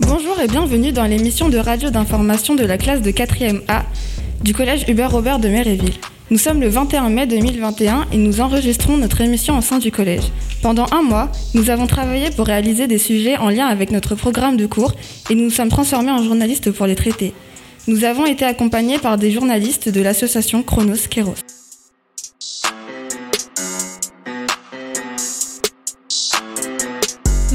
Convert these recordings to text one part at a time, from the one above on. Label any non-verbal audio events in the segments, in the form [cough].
Bonjour et bienvenue dans l'émission de radio d'information de la classe de 4e A du collège Hubert Robert de Méréville. Nous sommes le 21 mai 2021 et nous enregistrons notre émission au sein du collège. Pendant un mois, nous avons travaillé pour réaliser des sujets en lien avec notre programme de cours et nous nous sommes transformés en journalistes pour les traiter. Nous avons été accompagnés par des journalistes de l'association Chronos Kéros.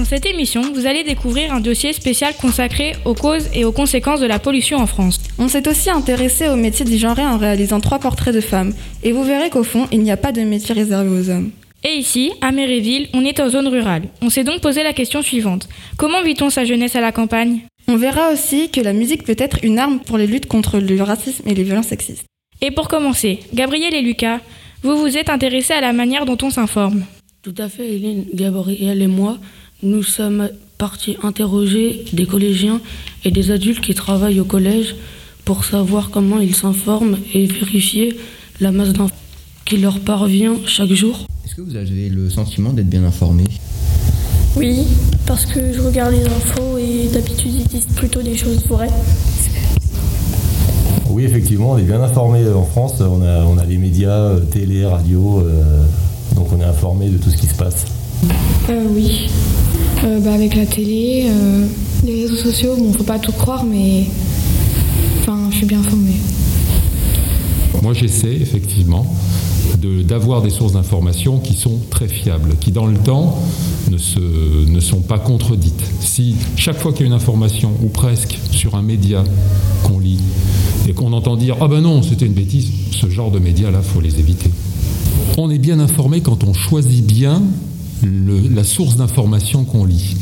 Cette émission, vous allez découvrir un dossier spécial consacré aux causes et aux conséquences de la pollution en France. On s'est aussi intéressé au métier du genre en réalisant trois portraits de femmes. Et vous verrez qu'au fond, il n'y a pas de métier réservé aux hommes. Et ici, à Méréville, on est en zone rurale. On s'est donc posé la question suivante. Comment vit-on sa jeunesse à la campagne? On verra aussi que la musique peut être une arme pour les luttes contre le racisme et les violences sexistes. Et pour commencer, Gabriel et Lucas, vous vous êtes intéressés à la manière dont on s'informe. Tout à fait, Hélène, Gabriel et moi, nous sommes partis interroger des collégiens et des adultes qui travaillent au collège pour savoir comment ils s'informent et vérifier la masse d'infos qui leur parvient chaque jour. Est-ce que vous avez le sentiment d'être bien informé? Oui, parce que je regarde les infos et d'habitude ils disent plutôt des choses vraies. Oui, effectivement, on est bien informé en France. On a, on a les médias, euh, télé, radio, euh, donc on est informé de tout ce qui se passe. Euh, oui, Euh, bah, avec la télé, euh, les réseaux sociaux, bon, faut pas tout croire, mais enfin, je suis bien informée. Moi, j'essaie effectivement d'avoir des sources d'information qui sont très fiables, qui dans le temps ne sont pas contredites. Si chaque fois qu'il y a une information, ou presque, sur un média qu'on lit, et qu'on entend dire Ah ben non, c'était une bêtise, ce genre de médias-là, faut les éviter. On est bien informé quand on choisit bien le- la source d'information qu'on lit.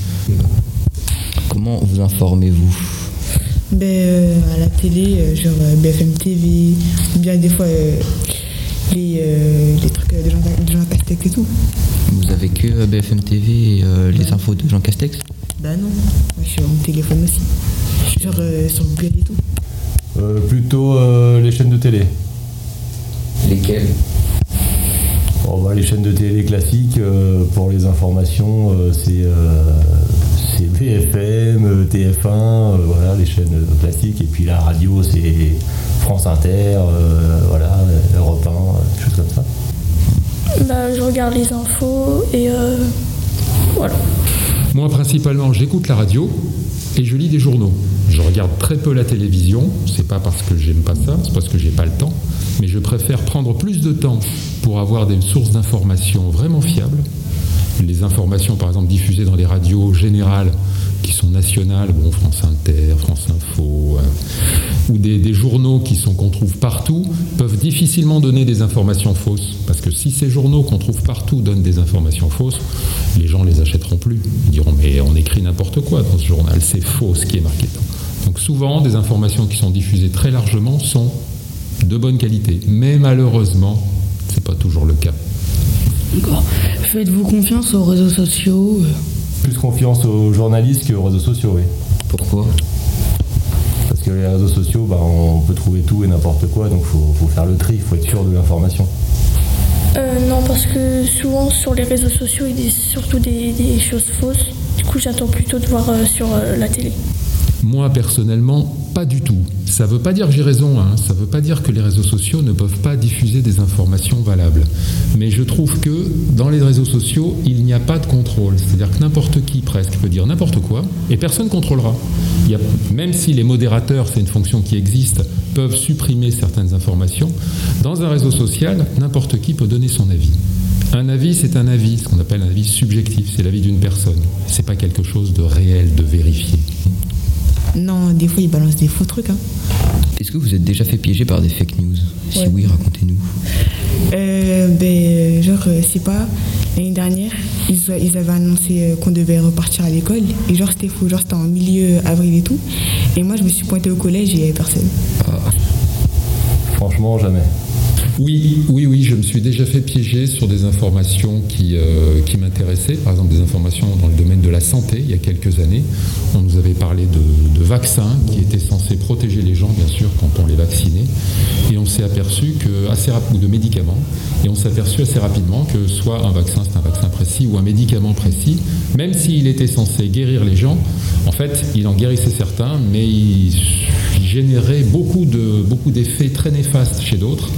Comment vous informez-vous? Ben, euh, à la télé, euh, genre euh, BFM TV, ou bien des fois euh, les, euh, les trucs de Jean, de Jean Castex et tout. Vous avez que BFM TV et euh, les infos de Jean Castex? Bah non, moi je suis mon téléphone aussi. Genre euh, sur Google et tout. Euh, plutôt euh, les chaînes de télé. Lesquels Bon, bah, les chaînes de télé classiques, euh, pour les informations, euh, c'est euh, c'est BFM, euh, TF1, euh, voilà, les chaînes classiques. Et puis la radio, c'est France Inter, euh, voilà, Europe 1, euh, des choses comme ça. Bah, je regarde les infos et euh, voilà. Moi, principalement, j'écoute la radio et je lis des journaux. Je regarde très peu la télévision. C'est pas parce que j'aime pas ça, c'est parce que j'ai pas le temps. Mais je préfère prendre plus de temps pour avoir des sources d'informations vraiment fiables. Les informations, par exemple, diffusées dans les radios générales qui sont nationales, bon, France Inter, France Info, euh, ou des, journaux qui sont qu'on trouve partout, peuvent difficilement donner des informations fausses. Parce que si ces journaux qu'on trouve partout donnent des informations fausses, les gens les achèteront plus. Ils diront mais on écrit n'importe quoi dans ce journal, c'est faux ce qui est marqué. Donc souvent, des informations qui sont diffusées très largement sont de bonne qualité. Mais malheureusement, c'est pas toujours le cas. D'accord. Faites-vous confiance aux réseaux sociaux euh, Plus confiance aux journalistes qu'aux réseaux sociaux, oui. Pourquoi? Parce que les réseaux sociaux, bah, on peut trouver tout et n'importe quoi, donc il faut, faut faire le tri, il faut être sûr de l'information. Euh, non, parce que souvent sur les réseaux sociaux, ils disent surtout des, des choses fausses. Du coup, j'attends plutôt de voir euh, sur euh, la télé. Moi, personnellement, pas du tout. Ça ne veut pas dire que j'ai raison, hein. ça ne veut pas dire que les réseaux sociaux ne peuvent pas diffuser des informations valables. Mais je trouve que dans les réseaux sociaux, il n'y a pas de contrôle. C'est-à-dire que n'importe qui, presque, peut dire n'importe quoi et personne ne contrôlera. Même si les modérateurs, c'est une fonction qui existe, peuvent supprimer certaines informations, dans un réseau social, n'importe qui peut donner son avis. Un avis, c'est un avis, ce qu'on appelle un avis subjectif, c'est l'avis d'une personne. C'est pas quelque chose de réel, de vérifié. Non, des fois ils balancent des faux trucs. Hein. Est-ce que vous êtes déjà fait piéger par des fake news? Si Ouais. oui, racontez-nous. Euh, ben, euh, genre, euh, c'est pas, l'année dernière, ils, ils avaient annoncé euh, qu'on devait repartir à l'école. Et genre, c'était faux. Genre, c'était en milieu avril et tout. Et moi, je me suis pointée au collège et il n'y avait personne. Franchement, jamais. Oui, oui, oui, je me suis déjà fait piéger sur des informations qui, euh, qui m'intéressaient, par exemple des informations dans le domaine de la santé il y a quelques années. On nous avait parlé de, vaccins qui étaient censés protéger les gens, bien sûr, quand on les vaccinait. Et on s'est aperçu que, assez rapidement, de médicaments, et on s'est aperçu assez rapidement que soit un vaccin, c'est un vaccin précis, ou un médicament précis, même s'il était censé guérir les gens, en fait, il en guérissait certains, mais il générait beaucoup de beaucoup d'effets très néfastes chez d'autres.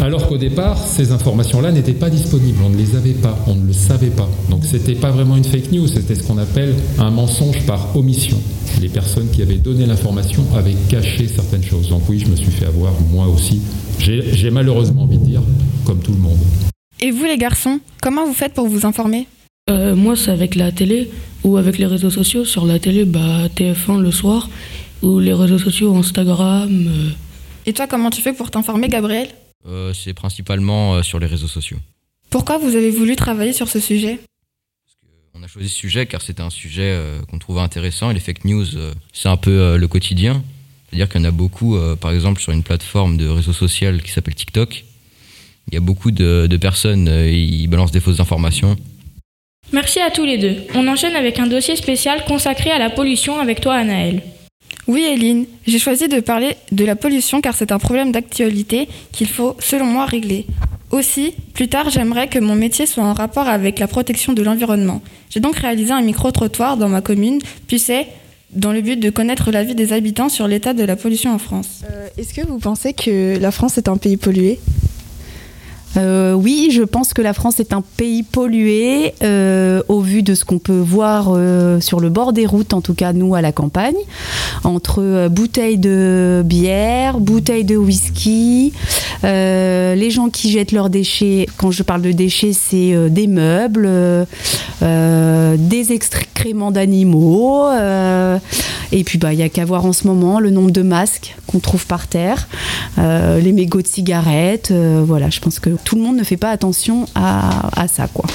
Alors qu'au départ, ces informations-là n'étaient pas disponibles, on ne les avait pas, on ne le savait pas. Donc c'était pas vraiment une fake news, c'était ce qu'on appelle un mensonge par omission. Les personnes qui avaient donné l'information avaient caché certaines choses. Donc oui, je me suis fait avoir moi aussi. J'ai malheureusement envie de dire, comme tout le monde. Et vous les garçons, comment vous faites pour vous informer? Euh, Moi, c'est avec la télé ou avec les réseaux sociaux. Sur la télé, bah, TF1 le soir, ou les réseaux sociaux, Instagram. euh. Et toi, comment tu fais pour t'informer, Gabriel? Euh, c'est principalement euh, sur les réseaux sociaux. Pourquoi vous avez voulu travailler sur ce sujet? On a choisi ce sujet car c'était un sujet euh, qu'on trouvait intéressant et les fake news, euh, c'est un peu euh, le quotidien. C'est-à-dire qu'il y en a beaucoup, euh, par exemple sur une plateforme de réseau social qui s'appelle TikTok. Il y a beaucoup de, de personnes, euh, ils balancent des fausses informations. Merci à tous les deux. On enchaîne avec un dossier spécial consacré à la pollution avec toi, Anaël. Oui, Eline, j'ai choisi de parler de la pollution car c'est un problème d'actualité qu'il faut, selon moi, régler. Aussi, plus tard, j'aimerais que mon métier soit en rapport avec la protection de l'environnement. J'ai donc réalisé un micro-trottoir dans ma commune, Pucet, dans le but de connaître l'avis des habitants sur l'état de la pollution en France. Euh, Est-ce que vous pensez que la France est un pays pollué? Euh, oui, je pense que la France est un pays pollué euh, au vu de ce qu'on peut voir euh, sur le bord des routes, en tout cas nous à la campagne, entre bouteilles de bière, bouteilles de whisky, les gens qui jettent leurs déchets. Quand je parle de déchets, c'est des meubles, des excréments d'animaux. et puis, bah, il y a qu'à voir en ce moment le nombre de masques qu'on trouve par terre, les mégots de cigarettes. voilà, je pense que tout le monde ne fait pas attention à, à ça, quoi.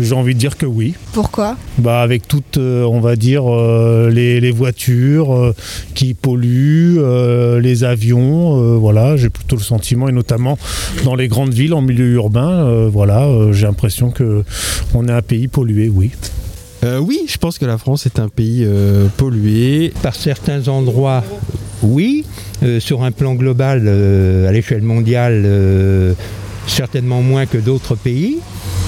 J'ai envie de dire que oui. Pourquoi? Bah avec toutes, euh, on va dire, euh, les, les voitures euh, qui polluent, euh, les avions, euh, voilà, j'ai plutôt le sentiment, et notamment dans les grandes villes, en milieu urbain, euh, voilà, euh, j'ai l'impression que on est un pays pollué, oui. Euh, oui, je pense que la France est un pays euh, pollué. Par certains endroits, oui. Euh, sur un plan global, euh, à l'échelle mondiale, euh, certainement moins que d'autres pays.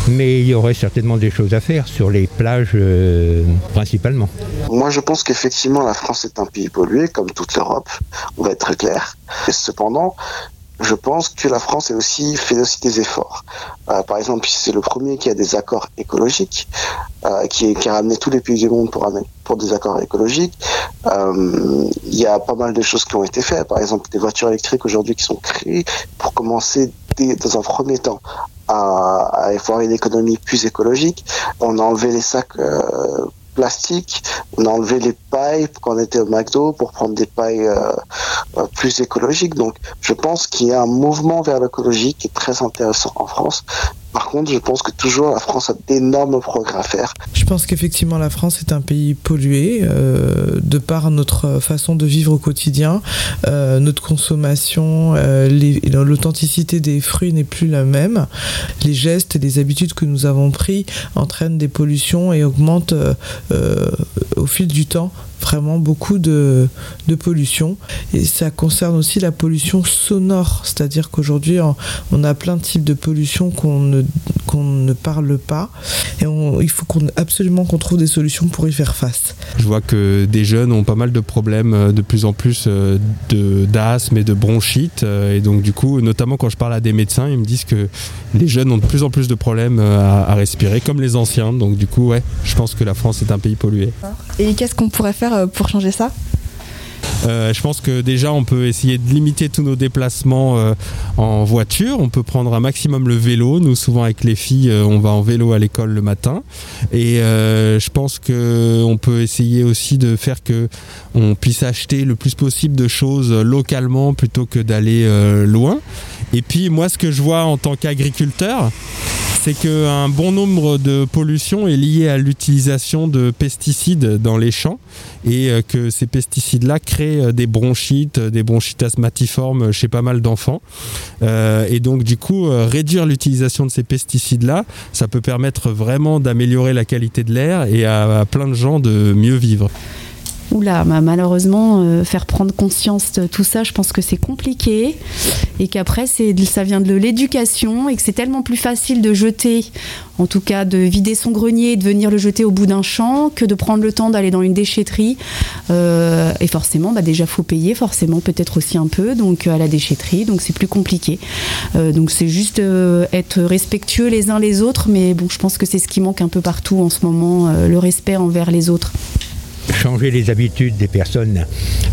Mais il y aurait certainement des choses à faire sur les plages euh, principalement. Moi, je pense qu'effectivement, la France est un pays pollué, comme toute l'Europe. On va être très clair. Cependant, je pense que la France est aussi, fait aussi des efforts. Euh, par exemple, c'est le premier qui a des accords écologiques, euh, qui, qui a ramené tous les pays du monde pour, pour des accords écologiques. Euh, Il y a pas mal de choses qui ont été faites. Par exemple, des voitures électriques aujourd'hui qui sont créées pour commencer dès- dans un premier temps à, à avoir une économie plus écologique. On a enlevé les sacs plastiques, on a enlevé les pailles quand on était au McDo pour prendre des pailles euh, euh, plus écologiques. Donc, je pense qu'il y a un mouvement vers l'écologie qui est très intéressant en France. Par contre, je pense que toujours la France a d'énormes progrès à faire. Je pense qu'effectivement la France est un pays pollué euh, de par notre façon de vivre au quotidien, euh, notre consommation, euh, l'authenticité des fruits n'est plus la même. Les gestes et les habitudes que nous avons pris entraînent des pollutions et augmentent au fil du temps vraiment beaucoup de, de pollution. Et ça concerne aussi la pollution sonore, c'est-à-dire qu'aujourd'hui on, a plein de types de pollution qu'on ne, qu'on ne parle pas et on- il faut qu'on, absolument qu'on trouve des solutions pour y faire face. Je vois que des jeunes ont pas mal de problèmes euh, de plus en plus euh, de- d'asthme et de bronchite. euh, Et donc du coup, notamment quand je parle à des médecins, ils me disent que les jeunes ont de plus en plus de problèmes à, à respirer, comme les anciens. Donc du coup, ouais, je pense que la France est un pays pollué. Et qu'est-ce qu'on pourrait faire euh, pour changer ça? Euh, je pense que déjà on peut essayer de limiter tous nos déplacements euh, en voiture. On peut prendre un maximum le vélo. Nous souvent avec les filles, on va en vélo à l'école le matin. Et je pense que on peut essayer aussi de faire que on puisse acheter le plus possible de choses localement plutôt que d'aller loin. Et puis moi, ce que je vois en tant qu'agriculteur, c'est qu'un bon nombre de pollutions est lié à l'utilisation de pesticides dans les champs et euh, que ces pesticides-là créent euh, des bronchites, des bronchites asthmatiformes chez pas mal d'enfants. Euh, et donc du coup, réduire l'utilisation de ces pesticides-là, ça peut permettre vraiment d'améliorer la qualité de l'air et à plein de gens de mieux vivre. Oula, bah, malheureusement, euh, faire prendre conscience de tout ça, je pense que c'est compliqué et qu'après, ça vient de l'éducation et que c'est tellement plus facile de jeter, en tout cas de vider son grenier et de venir le jeter au bout d'un champ que de prendre le temps d'aller dans une déchetterie. Euh, et forcément, bah, déjà, faut payer, forcément, peut-être aussi un peu, donc à la déchetterie, donc c'est plus compliqué. Euh, donc c'est juste être respectueux les uns les autres, mais bon, je pense que c'est ce qui manque un peu partout en ce moment, le respect envers les autres changer les habitudes des personnes.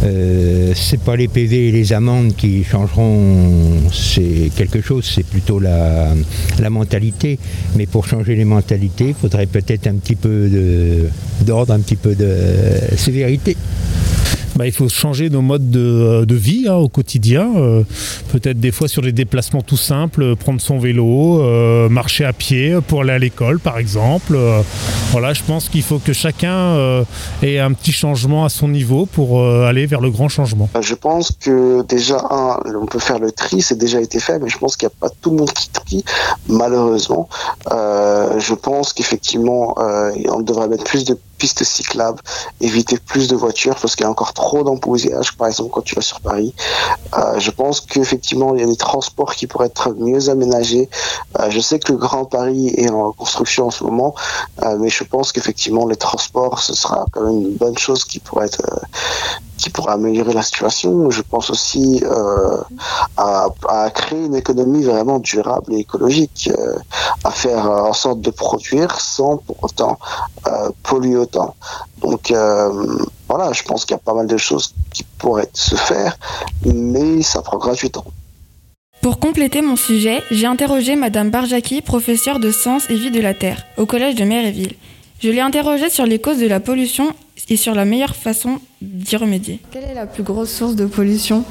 Euh, c'est pas les PV et les amendes qui changeront c'est quelque chose, c'est plutôt la, la, mentalité. Mais pour changer les mentalités, il faudrait peut-être un petit peu d'ordre, un petit peu de sévérité. Bah, il faut changer nos modes de, euh, vie hein, au quotidien. Euh, peut-être des fois sur des déplacements tout simples, euh, prendre son vélo, marcher à pied pour aller à l'école par exemple. voilà, je pense qu'il faut que chacun ait un petit changement à son niveau pour aller vers le grand changement. Je pense que déjà, on peut faire le tri, c'est déjà été fait, mais je pense qu'il n'y a pas tout le monde qui trie, malheureusement. je pense qu'effectivement, on devrait mettre plus de pistes cyclables, éviter plus de voitures parce qu'il y a encore trop d'embouteillage, par exemple quand tu vas sur Paris. Euh, je pense qu'effectivement il y a des transports qui pourraient être mieux aménagés. Euh, je sais que le Grand Paris est en construction en ce moment, euh, mais je pense qu'effectivement les transports ce sera quand même une bonne chose qui pourrait être qui pourrait améliorer la situation. Je pense aussi euh, à, créer une économie vraiment durable et écologique, euh, à faire en sorte de produire sans pour autant euh, polluer autant. Donc euh, voilà, je pense qu'il y a pas mal de choses qui pourraient se faire, mais ça prendra du temps. Pour compléter mon sujet, j'ai interrogé Madame Barjaki, professeure de sciences et vie de la Terre, au collège de Méréville. Je l'ai interrogée sur les causes de la pollution et sur la meilleure façon d'y remédier. Quelle est la plus grosse source de pollution?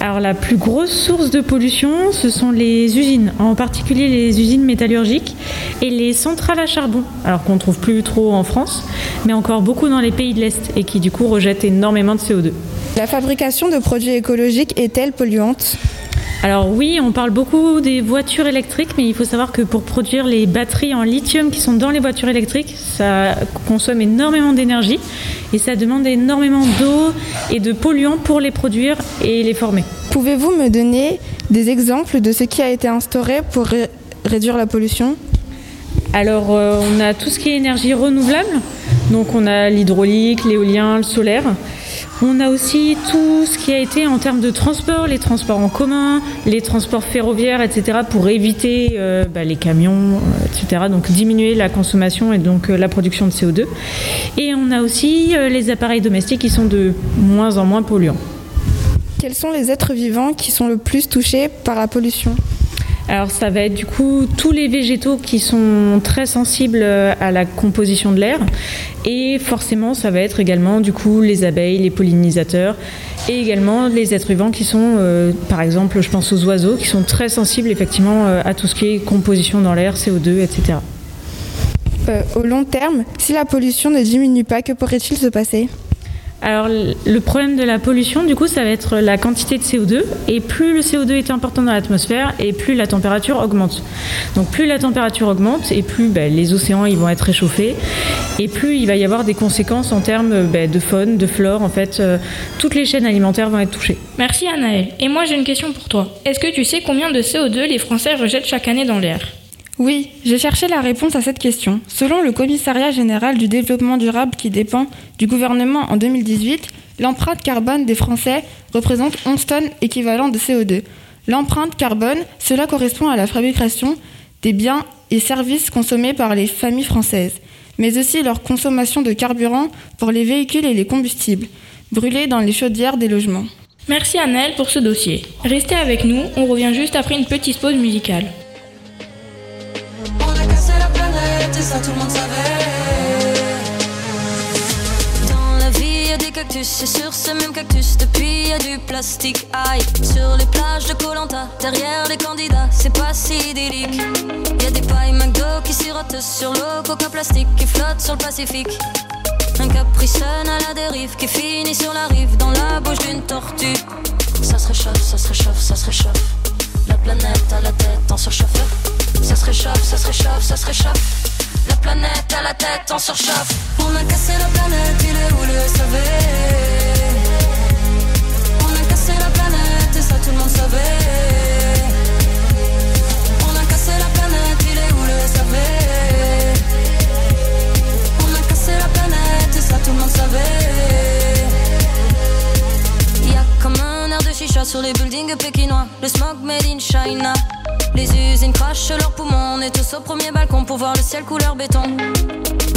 Alors la plus grosse source de pollution, ce sont les usines, en particulier les usines métallurgiques et les centrales à charbon, alors qu'on ne trouve plus trop en France, mais encore beaucoup dans les pays de l'Est et qui du coup rejettent énormément de CO2. La fabrication de produits écologiques est-elle polluante? Alors oui, on parle beaucoup des voitures électriques, mais il faut savoir que pour produire les batteries en lithium qui sont dans les voitures électriques, ça consomme énormément d'énergie et ça demande énormément d'eau et de polluants pour les produire et les former. Pouvez-vous me donner des exemples de ce qui a été instauré pour réduire la pollution? Alors euh, on a tout ce qui est énergie renouvelable, donc on a l'hydraulique, l'éolien, le solaire. On a aussi tout ce qui a été en termes de transport, les transports en commun, les transports ferroviaires, etc., pour éviter euh, bah, les camions, euh, etc., donc diminuer la consommation et donc euh, la production de CO2. Et on a aussi les appareils domestiques qui sont de moins en moins polluants. Quels sont les êtres vivants qui sont le plus touchés par la pollution? Alors ça va être du coup tous les végétaux qui sont très sensibles à la composition de l'air et forcément ça va être également du coup les abeilles, les pollinisateurs et également les êtres vivants qui sont euh, par exemple je pense aux oiseaux qui sont très sensibles effectivement euh, à tout ce qui est composition dans l'air, CO2, etc. Euh, au long terme, si la pollution ne diminue pas, que pourrait-il se passer? Alors le problème de la pollution, du coup, ça va être la quantité de CO2. Et plus le CO2 est important dans l'atmosphère, et plus la température augmente. Donc plus la température augmente, et plus ben, les océans ils vont être réchauffés, et plus il va y avoir des conséquences en termes ben, de faune, de flore. En fait, euh, toutes les chaînes alimentaires vont être touchées. Merci Anaël. Et moi j'ai une question pour toi. Est-ce que tu sais combien de CO2 les Français rejettent chaque année dans l'air? Oui, j'ai cherché la réponse à cette question. Selon le Commissariat général du développement durable qui dépend du gouvernement en 2018, l'empreinte carbone des Français représente 11 tonnes équivalent de CO2. L'empreinte carbone, cela correspond à la fabrication des biens et services consommés par les familles françaises, mais aussi leur consommation de carburant pour les véhicules et les combustibles, brûlés dans les chaudières des logements. Merci Annelle pour ce dossier. Restez avec nous, on revient juste après une petite pause musicale. Ça tout le monde savait. Dans la vie, y a des cactus. Et sur ce même cactus, depuis y a du plastique. Aïe, sur les plages de Colanta, derrière les candidats, c'est pas si idyllique. Y a des pailles McDo qui sirotent sur l'eau, coca plastique qui flotte sur le Pacifique. Un capricène à la dérive qui finit sur la rive dans la bouche d'une tortue. Ça se réchauffe, ça se réchauffe, ça se réchauffe. La planète à la tête en surchauffe. Ça se réchauffe, ça se réchauffe, ça se réchauffe. La planète à la tête en surchauffe. On a cassé la planète, il est où le SAV On a cassé la planète et ça tout le monde savait. On a cassé la planète, il est où le SAV On a cassé la planète et ça tout le monde savait. Y a comme un air de chicha sur les buildings pékinois. Le smog made in China. Les usines crachent leurs poumons. On est tous au premier balcon pour voir le ciel couleur béton.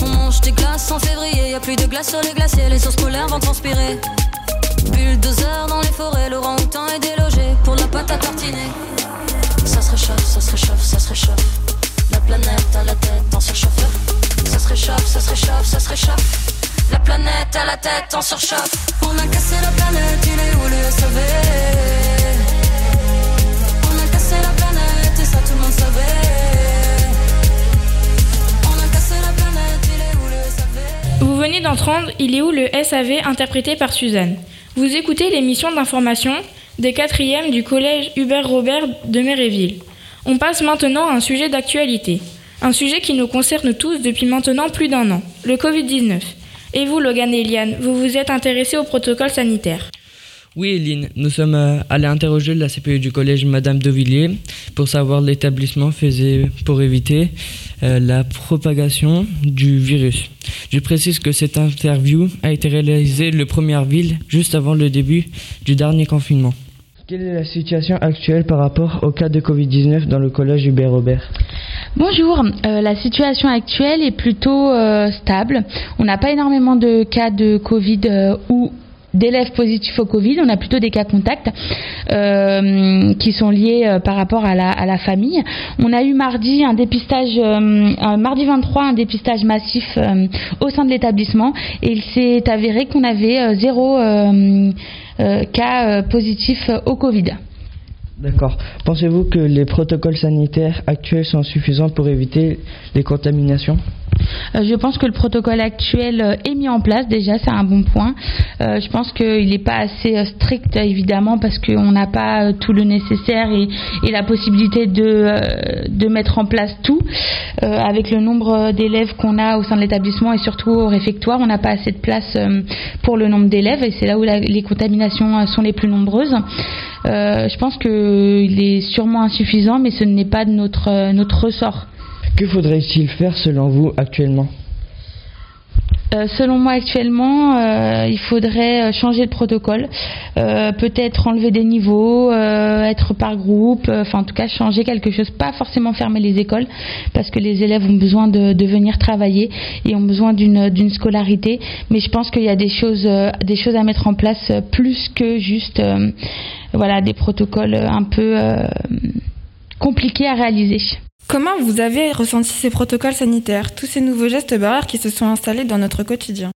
On mange des glaces en février. Y a plus de glace sur les glaciers. Les sources polaires vont transpirer. Bulldozer dans les forêts. Laurent Houtan est délogé pour la pâte à tartiner. Ça se réchauffe, ça se réchauffe, ça se réchauffe. La planète à la tête en surchauffe. Ça se réchauffe, ça se réchauffe, ça se réchauffe. La planète à la tête en surchauffe. On a cassé la planète, il est où le SAV Vous venez d'entendre Il est où le SAV interprété par Suzanne? Vous écoutez l'émission d'information des quatrièmes du collège Hubert Robert de Méréville. On passe maintenant à un sujet d'actualité. Un sujet qui nous concerne tous depuis maintenant plus d'un an, le Covid-19. Et vous, Logan et Eliane, vous vous êtes intéressés au protocole sanitaire Oui, Eline, nous sommes euh, allés interroger la CPU du collège Madame Devilliers pour savoir l'établissement faisait pour éviter euh, la propagation du virus. Je précise que cette interview a été réalisée le 1er avril, juste avant le début du dernier confinement. Quelle est la situation actuelle par rapport au cas de Covid-19 dans le collège Hubert Robert? Bonjour, Euh, la situation actuelle est plutôt euh, stable. On n'a pas énormément de cas de Covid euh, ou d'élèves positifs au Covid, on a plutôt des cas contacts euh, qui sont liés euh, par rapport à la, famille. On a eu mardi un dépistage, euh, mardi 23, un dépistage massif au sein de l'établissement et il s'est avéré qu'on avait zéro cas positif au Covid. D'accord. Pensez-vous que les protocoles sanitaires actuels sont suffisants pour éviter les contaminations? Je pense que le protocole actuel euh, est mis en place déjà, c'est un bon point. Euh, je pense qu'il n'est pas assez euh, strict évidemment parce qu'on n'a pas euh, tout le nécessaire et, la possibilité de, euh, mettre en place tout. Euh, avec le nombre d'élèves qu'on a au sein de l'établissement et surtout au réfectoire, on n'a pas assez de place euh, pour le nombre d'élèves et c'est là où les contaminations euh, sont les plus nombreuses. Euh, je pense qu'il est sûrement insuffisant mais ce n'est pas de euh, notre ressort. Que faudrait-il faire selon vous actuellement Euh, selon moi actuellement, euh, il faudrait euh, changer de protocole, peut-être enlever des niveaux, être par groupe, enfin en tout cas changer quelque chose, pas forcément fermer les écoles parce que les élèves ont besoin de, de venir travailler et ont besoin d'une scolarité, mais je pense qu'il y a des choses des choses à mettre en place plus que juste voilà des protocoles un peu compliqués à réaliser. Comment vous avez ressenti ces protocoles sanitaires, tous ces nouveaux gestes barrières qui se sont installés dans notre quotidien?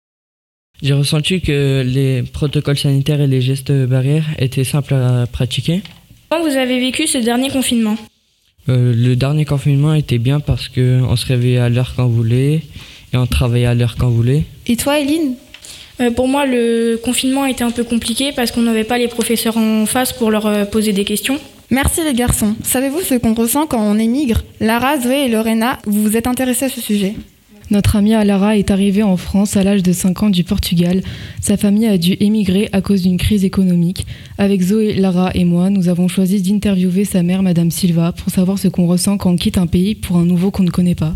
J'ai ressenti que les protocoles sanitaires et les gestes barrières étaient simples à pratiquer. Comment vous avez vécu ce dernier confinement? Euh, le dernier confinement était bien parce qu'on se réveillait à l'heure qu'on voulait et on travaillait à l'heure qu'on voulait. Et toi, Eline Euh, Pour moi, le confinement a été un peu compliqué parce qu'on n'avait pas les professeurs en face pour leur euh, poser des questions. Merci les garçons. Savez-vous ce qu'on ressent quand on émigre? Lara, Zoé et Lorena, vous vous êtes intéressés à ce sujet. Notre amie Alara est arrivée en France à l'âge de 5 ans du Portugal. Sa famille a dû émigrer à cause d'une crise économique. Avec Zoé, Lara et moi, nous avons choisi d'interviewer sa mère, Madame Silva, pour savoir ce qu'on ressent quand on quitte un pays pour un nouveau qu'on ne connaît pas.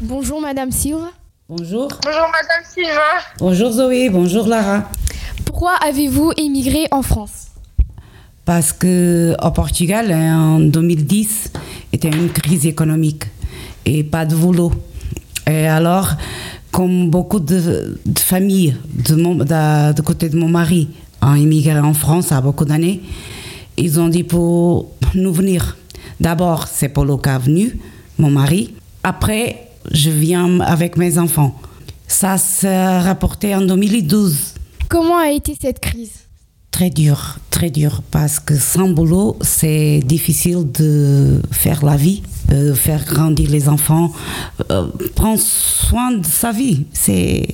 Bonjour Madame Silva. Bonjour. Bonjour Madame Silva. Bonjour Zoé, bonjour Lara. Pourquoi avez-vous émigré en France? Parce que au Portugal, en 2010, était une crise économique et pas de boulot. Et alors, comme beaucoup de, de familles de, mon, de, de côté de mon mari ont immigré en France à beaucoup d'années, ils ont dit pour nous venir. D'abord, c'est Polo qui est venu, mon mari. Après, je viens avec mes enfants. Ça s'est rapporté en 2012. Comment a été cette crise? Très dur, très dur, parce que sans boulot, c'est difficile de faire la vie, faire grandir les enfants, euh, prendre soin de sa vie. C'est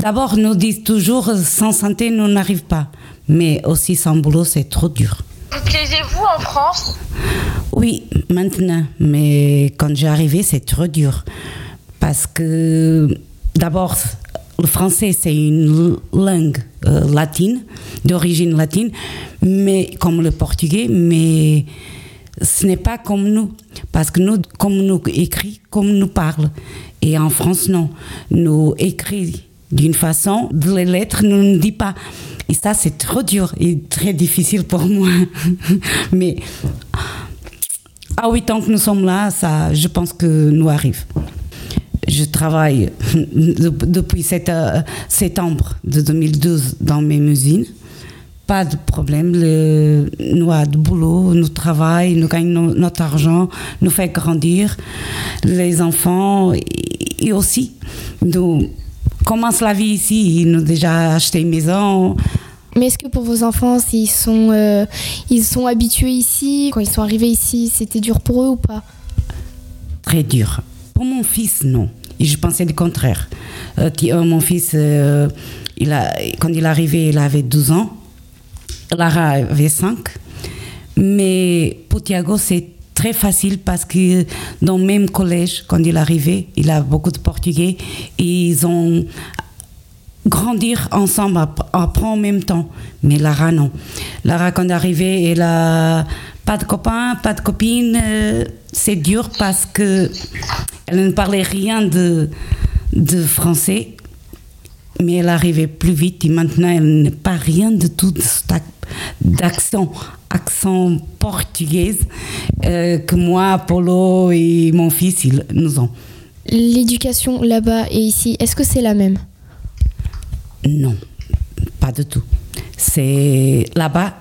D'abord, nous disent toujours, sans santé, nous n'arrive pas. Mais aussi sans boulot, c'est trop dur. Vous plaisez-vous en France? Oui, maintenant. Mais quand j'ai arrivé, c'est trop dur. Parce que, d'abord, le français, c'est une langue euh, latine, d'origine latine, mais comme le portugais, mais ce n'est pas comme nous. Parce que nous, comme nous écrit, comme nous parle. Et en France, non. Nous écrit d'une façon, les lettres nous ne dit pas. Et ça, c'est trop dur et très difficile pour moi. [laughs] Mais à huit ans que nous sommes là, ça, je pense que nous arrive. Je travaille [laughs] depuis euh, septembre de 2012 dans mes usines. Pas de problème. Nous avons de boulot, nous travaillons, nous gagnons notre argent, nous fait grandir les enfants et, aussi nous commence la vie ici. Ils ont déjà acheté une maison. Mais est-ce que pour vos enfants, ils sont, euh, ils sont habitués ici Quand ils sont arrivés ici, c'était dur pour eux ou pas? Très dur. Pour mon fils, non. Et je pensais le contraire. Euh, euh, mon fils, il a, quand il est arrivé, il avait 12 ans. Lara avait 5. Mais pour Thiago, c'est très facile parce que dans le même collège, quand il arrivé, il a beaucoup de Portugais et ils ont grandi ensemble, apprendre en même temps. Mais Lara, non. Lara, quand elle est arrivée, elle a pas de copains, pas de copines. Euh, c'est dur parce que elle ne parlait rien de, de français mais elle arrivait plus vite et maintenant elle n'a pas rien de tout d'accent accent portugais euh, que moi, Polo et mon fils, ils nous ont. L'éducation là-bas et ici, est-ce que c'est la même? Non, pas du tout. C'est là-bas,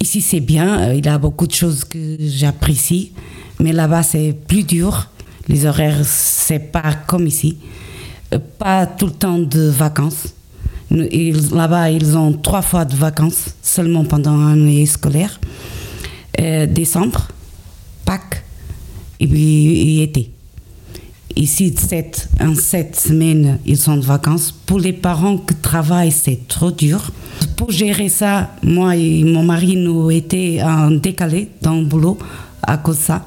ici c'est bien, euh, il y a beaucoup de choses que j'apprécie, mais là-bas c'est plus dur. Les horaires, c'est pas comme ici. Euh, pas tout le temps de vacances. Là-bas, ils ont trois fois de vacances seulement pendant l'année scolaire. Euh, décembre, Pâques et puis été. Ici, sept, en sept semaines, ils sont de vacances. Pour les parents qui travaillent, c'est trop dur. Pour gérer ça, moi et mon mari, nous étions en décalé dans le boulot à cause de ça.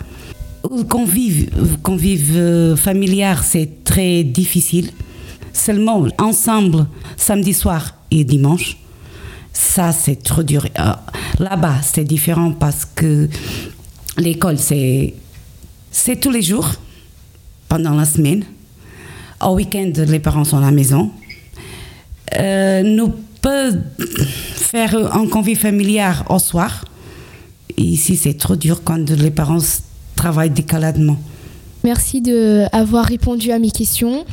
Convive, convive euh, familial, c'est très difficile seulement ensemble samedi soir et dimanche. Ça, c'est trop dur. Euh, là-bas, c'est différent parce que l'école, c'est, c'est tous les jours, pendant la semaine. Au week-end, les parents sont à la maison. Euh, nous peut faire un convive familial au soir. Ici, c'est trop dur quand les parents travaillent décaladement. Merci d'avoir répondu à mes questions.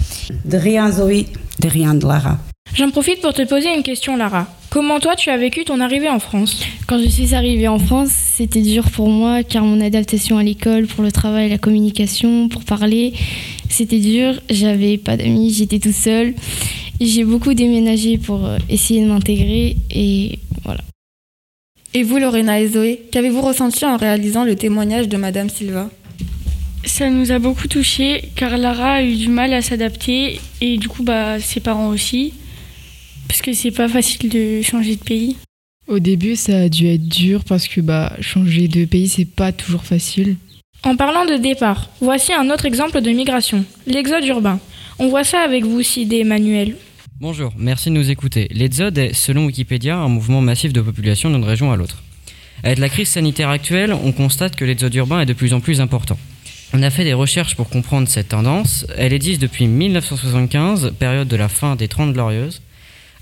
De rien, Zoé. De rien, Lara. J'en profite pour te poser une question, Lara. Comment toi, tu as vécu ton arrivée en France? Quand je suis arrivée en France, c'était dur pour moi car mon adaptation à l'école, pour le travail, la communication, pour parler, c'était dur. J'avais pas d'amis, j'étais tout seule. J'ai beaucoup déménagé pour euh, essayer de m'intégrer et voilà. Et vous, Lorena et Zoé, qu'avez-vous ressenti en réalisant le témoignage de Madame Silva? Ça nous a beaucoup touché car Lara a eu du mal à s'adapter et du coup bah ses parents aussi parce que c'est pas facile de changer de pays. Au début, ça a dû être dur parce que bah changer de pays c'est pas toujours facile. En parlant de départ, voici un autre exemple de migration, l'exode urbain. On voit ça avec vous aussi, Emmanuel. Bonjour, merci de nous écouter. L'exode est, selon Wikipédia, un mouvement massif de population d'une région à l'autre. Avec la crise sanitaire actuelle, on constate que l'exode urbain est de plus en plus important. On a fait des recherches pour comprendre cette tendance. Elle existe depuis 1975, période de la fin des Trente Glorieuses.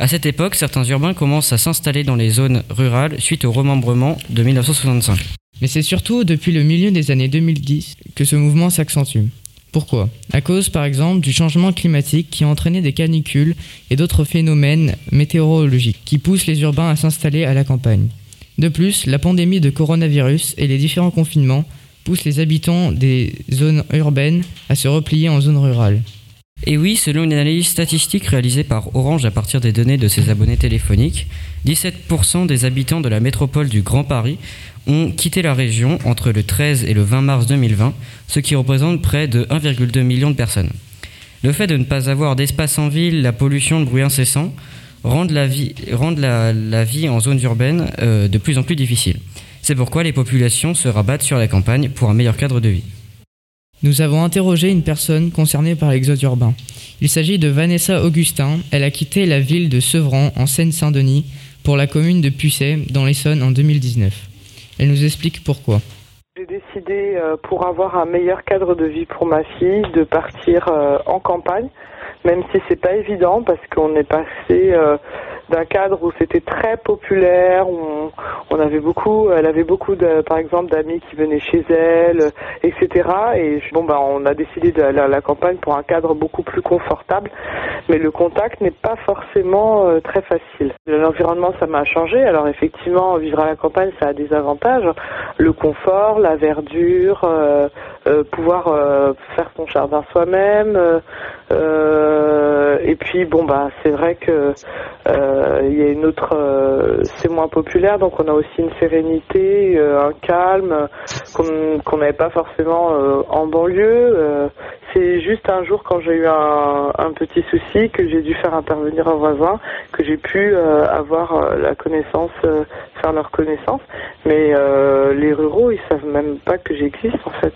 À cette époque, certains urbains commencent à s'installer dans les zones rurales suite au remembrement de 1965. Mais c'est surtout depuis le milieu des années 2010 que ce mouvement s'accentue. Pourquoi À cause, par exemple, du changement climatique qui a entraîné des canicules et d'autres phénomènes météorologiques qui poussent les urbains à s'installer à la campagne. De plus, la pandémie de coronavirus et les différents confinements pousse les habitants des zones urbaines à se replier en zones rurales. Et oui, selon une analyse statistique réalisée par Orange à partir des données de ses abonnés téléphoniques, 17% des habitants de la métropole du Grand Paris ont quitté la région entre le 13 et le 20 mars 2020, ce qui représente près de 1,2 million de personnes. Le fait de ne pas avoir d'espace en ville, la pollution, le bruit incessant, rendent la vie, en zone urbaine euh, de plus en plus difficile. C'est pourquoi les populations se rabattent sur la campagne pour un meilleur cadre de vie. Nous avons interrogé une personne concernée par l'exode urbain. Il s'agit de Vanessa Augustin. Elle a quitté la ville de Sevran, en Seine-Saint-Denis, pour la commune de Pucet, dans l'Essonne, en 2019. Elle nous explique pourquoi. J'ai décidé, euh, pour avoir un meilleur cadre de vie pour ma fille, de partir euh, en campagne, même si c'est pas évident parce qu'on est passé euh, d'un cadre où c'était très populaire, on, avait beaucoup, elle avait beaucoup de, par exemple, d'amis qui venaient chez elle, etc. Et bon, bah, on a décidé d'aller à la campagne pour un cadre beaucoup plus confortable, mais le contact n'est pas forcément euh, très facile. L'environnement, ça m'a changé. Alors effectivement, vivre à la campagne, ça a des avantages, le confort, la verdure, euh, euh, pouvoir faire son jardin soi-même. et puis bon bah c'est vrai que il y a une autre, euh, c'est moins populaire, donc on a aussi une sérénité, euh, un calme euh, qu'on qu'on n'avait pas forcément euh, en banlieue. Euh, c'est juste un jour quand j'ai eu un, un petit souci que j'ai dû faire intervenir un voisin, que j'ai pu euh, avoir euh, la connaissance, euh, faire leur connaissance. Mais euh, les ruraux, ils savent même pas que j'existe en fait.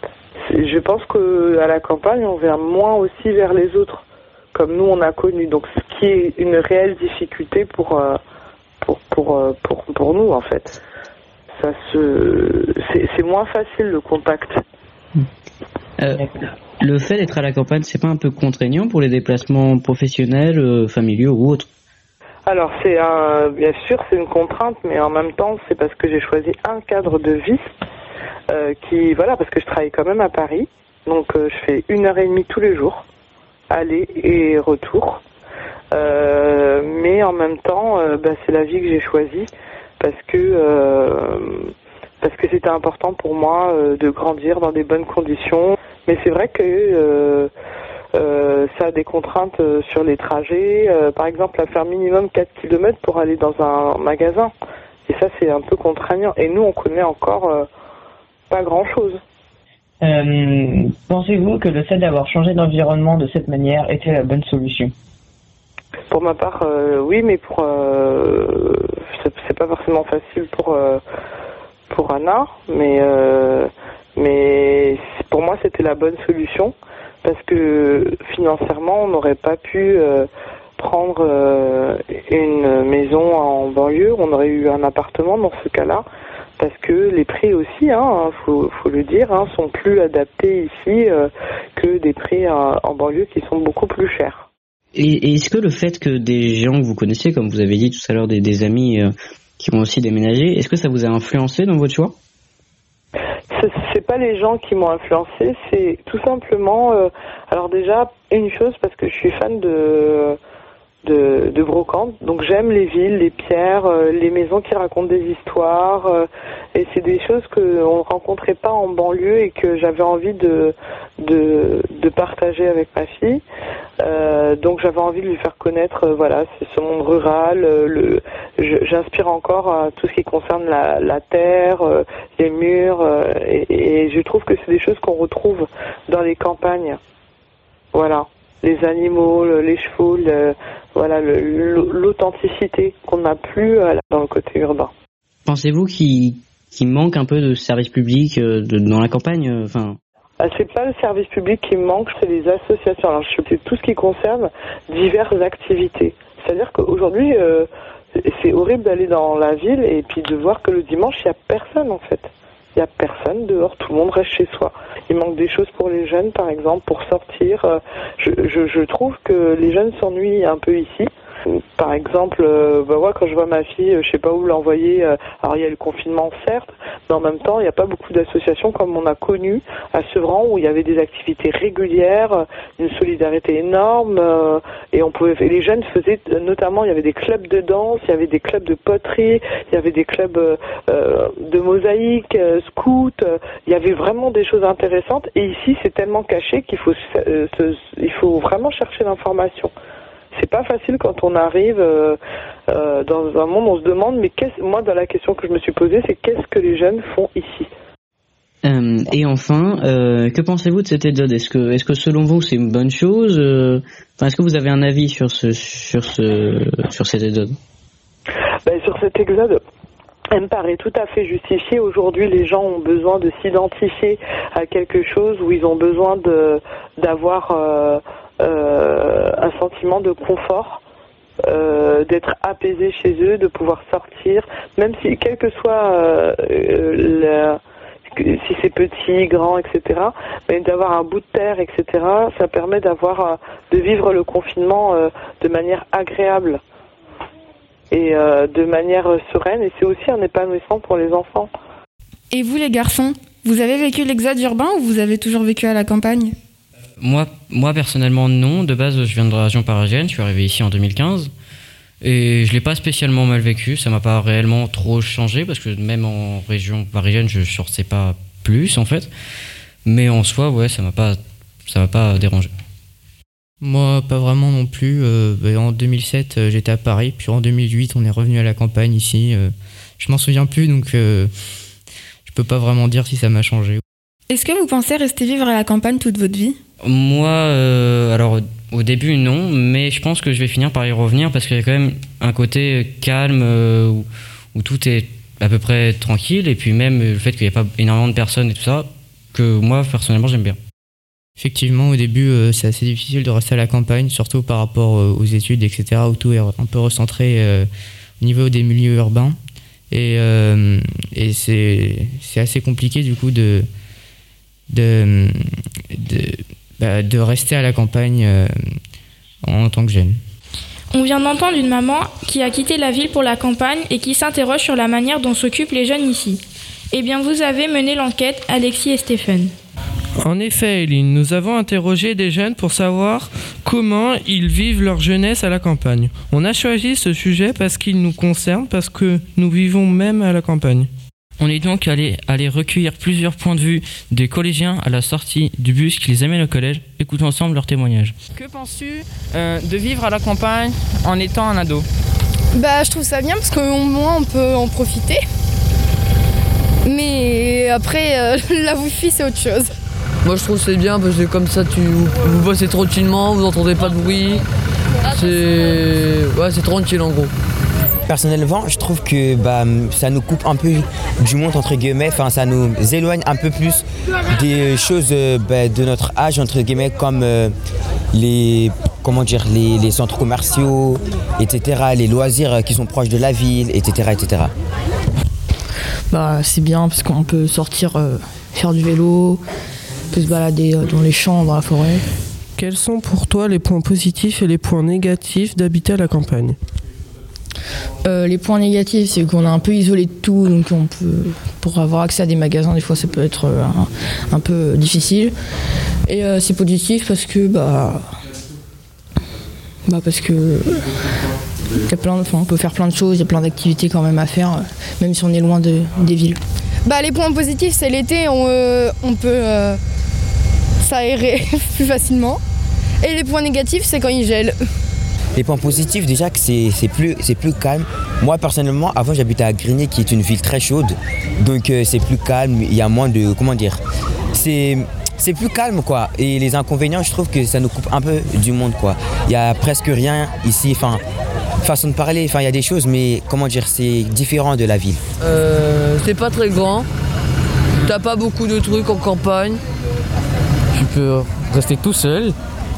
Je pense que à la campagne, on vient moins aussi vers les autres, comme nous on a connu. Donc ce qui est une réelle difficulté pour euh, pour pour euh, pour, pour nous en fait. Ça se c'est c'est moins facile le contact. Euh, le fait d'être à la campagne, c'est pas un peu contraignant pour les déplacements professionnels, euh, familiaux ou autres? Alors c'est bien sûr c'est une contrainte, mais en même temps c'est parce que j'ai choisi un cadre de vie euh, qui voilà parce que je travaille quand même à Paris, donc euh, je fais une heure et demie tous les jours, aller et retour. Euh, mais en même temps euh, bah, c'est la vie que j'ai choisie parce que euh, parce que c'était important pour moi euh, de grandir dans des bonnes conditions. Mais c'est vrai que euh, ça a des contraintes sur les trajets. Par exemple, à faire minimum 4 km pour aller dans un magasin. Et ça, c'est un peu contraignant. Et nous, on connaît encore pas grand-chose. Euh, Pensez-vous que le fait d'avoir changé d'environnement de cette manière était la bonne solution? Pour ma part, euh, oui, mais pour euh, c'est pas forcément facile pour pour Anna, mais mais pour moi c'était la bonne solution parce que financièrement on n'aurait pas pu prendre une maison en banlieue, on aurait eu un appartement dans ce cas-là parce que les prix aussi, hein, faut, faut le dire, hein, sont plus adaptés ici euh, que des prix euh, en banlieue qui sont beaucoup plus chers. Et, et est-ce que le fait que des gens que vous connaissez, comme vous avez dit tout à l'heure, des, des amis euh, qui ont aussi déménagé, est-ce que ça vous a influencé dans votre choix? C'est- C'est pas les gens qui m'ont influencé, c'est tout simplement. euh, alors déjà une chose parce que je suis fan de de, de brocante, donc j'aime les villes, les pierres, euh, les maisons qui racontent des histoires, euh, et c'est des choses que on rencontrait pas en banlieue et que j'avais envie de de, de partager avec ma fille. Euh, donc j'avais envie de lui faire connaître, euh, voilà, ce monde rural. le, j'inspire encore à tout ce qui concerne la, la terre, les murs, et, et je trouve que c'est des choses qu'on retrouve dans les campagnes. Voilà, les animaux, le- les chevaux, le- voilà, l'authenticité qu'on n'a plus euh, dans le côté urbain. Pensez-vous qu'il manque un peu de services publics euh, de- dans la campagne euh, Enfin, Ah, C'est pas le service public qui me manque, c'est les associations. Alors, je c'est tout ce qui concerne diverses activités. C'est-à-dire qu'aujourd'hui, euh, c'est horrible d'aller dans la ville et puis de voir que le dimanche, il n'y a personne en fait. Il n'y a personne dehors, tout le monde reste chez soi. Il manque des choses pour les jeunes, par exemple, pour sortir. Euh, Je, je, je trouve que les jeunes s'ennuient un peu ici. Par exemple, euh, bah, moi, quand je vois ma fille, euh, je sais pas où l'envoyer. euh, alors, il y a le confinement, certes, mais en même temps, il n'y a pas beaucoup d'associations comme on a connu à Sevran où il y avait des activités régulières, une solidarité énorme, et on pouvait. et les jeunes faisaient, notamment, il y avait des clubs de danse, il y avait des clubs de poterie, il y avait des clubs euh, de mosaïque, euh, scout. euh, il y avait vraiment des choses intéressantes. Et ici, c'est tellement caché qu'il faut, se- il faut vraiment chercher l'information. C'est pas facile quand on arrive euh, euh, dans un monde, on se demande, mais qu'est-ce, moi, dans la question que je me suis posée, c'est qu'est-ce que les jeunes font ici Euh, et enfin, que pensez-vous de cette épisode Est-ce que, est-ce que selon vous c'est une bonne chose Enfin, est-ce que vous avez un avis sur ce, sur ce, sur cette épisode Ben, sur cet exode, elle me paraît tout à fait justifiée. Aujourd'hui, les gens ont besoin de s'identifier à quelque chose où ils ont besoin de d'avoir euh, un sentiment de confort. euh, d'être apaisés chez eux, de pouvoir sortir, même si, quel que soit euh, euh, si c'est petit, grand, etc., mais d'avoir un bout de terre, etc., ça permet d'avoir, euh, de vivre le confinement euh, de manière agréable et euh, de manière euh, sereine, et c'est aussi un épanouissement pour les enfants. Et vous les garçons, vous avez vécu l'exode urbain ou vous avez toujours vécu à la campagne? Moi, moi personnellement non. De base, je viens de la région parisienne. Je suis arrivé ici en 2015 et je l'ai pas spécialement mal vécu. Ça m'a pas réellement trop changé parce que même en région parisienne, je sortais pas plus en fait. Mais en soi, ouais, ça m'a pas, ça m'a pas dérangé. Moi, pas vraiment non plus. Euh, bah, en 2007, euh, j'étais à Paris, puis en 2008, on est revenu à la campagne ici. Euh, je m'en souviens plus, donc euh, je peux pas vraiment dire si ça m'a changé. Est-ce que vous pensez rester vivre à la campagne toute votre vie? Moi, euh, alors au début non, mais je pense que je vais finir par y revenir parce qu'il y a quand même un côté calme euh, où, où tout est à peu près tranquille et puis même le fait qu'il n'y ait pas énormément de personnes et tout ça que moi personnellement j'aime bien. Effectivement, au début, euh, c'est assez difficile de rester à la campagne, surtout par rapport euh, aux études, etc., où tout est un peu recentré euh, au niveau des milieux urbains. Et, euh, c'est assez compliqué, du coup, de, de, de, bah, de rester à la campagne euh, en tant que jeune. On vient d'entendre une maman qui a quitté la ville pour la campagne et qui s'interroge sur la manière dont s'occupent les jeunes ici. Eh bien, vous avez mené l'enquête, Alexis et Stéphane. En effet, Eline, nous avons interrogé des jeunes pour savoir comment ils vivent leur jeunesse à la campagne. On a choisi ce sujet parce qu'il nous concerne, parce que nous vivons même à la campagne. On est donc allé, allé recueillir plusieurs points de vue des collégiens à la sortie du bus qui les amène au collège. Écoutons ensemble leurs témoignages. Que penses-tu euh, de vivre à la campagne en étant un ado? Bah, je trouve ça bien parce qu'au moins on peut en profiter. Mais après, euh, [laughs] la wifi c'est autre chose. Moi je trouve que c'est bien parce que comme ça tu vous passez tranquillement, vous entendez pas de bruit. C'est ouais, c'est tranquille en gros. Personnellement, je trouve que bah, ça nous coupe un peu du monde entre guillemets, enfin ça nous éloigne un peu plus des choses euh, bah, de notre âge entre guillemets comme euh, les comment dire les, les centres commerciaux, etc., les loisirs euh, qui sont proches de la ville, etc., etc. Bah, c'est bien parce qu'on peut sortir euh, faire du vélo, on peut se balader euh, dans les champs, dans la forêt. Quels sont pour toi les points positifs et les points négatifs d'habiter à la campagne? Euh, les points négatifs, c'est qu'on est un peu isolé de tout, donc on peut, pour avoir accès à des magasins, des fois ça peut être euh, un, peu difficile. Et euh, c'est positif parce que bah, bah parce que y a plein, on peut faire plein de choses, il y a plein d'activités quand même à faire, même si on est loin de- des villes. Bah, les points positifs, c'est l'été, on, on peut s'aérer [laughs] plus facilement. Et les points négatifs, c'est quand il gèle. Les points positifs, déjà que c'est c'est plus, c'est plus calme. Moi, personnellement, avant, j'habitais à Grigny, qui est une ville très chaude. Donc, euh, c'est plus calme. Il y a moins de. Comment dire C'est. C'est plus calme quoi. Et les inconvénients, je trouve que ça nous coupe un peu du monde quoi. Il y a presque rien ici. Enfin, façon de parler. Enfin, il y a des choses, mais comment dire, c'est différent de la ville. Euh, c'est pas très grand. T'as pas beaucoup de trucs en campagne. Tu peux rester tout seul.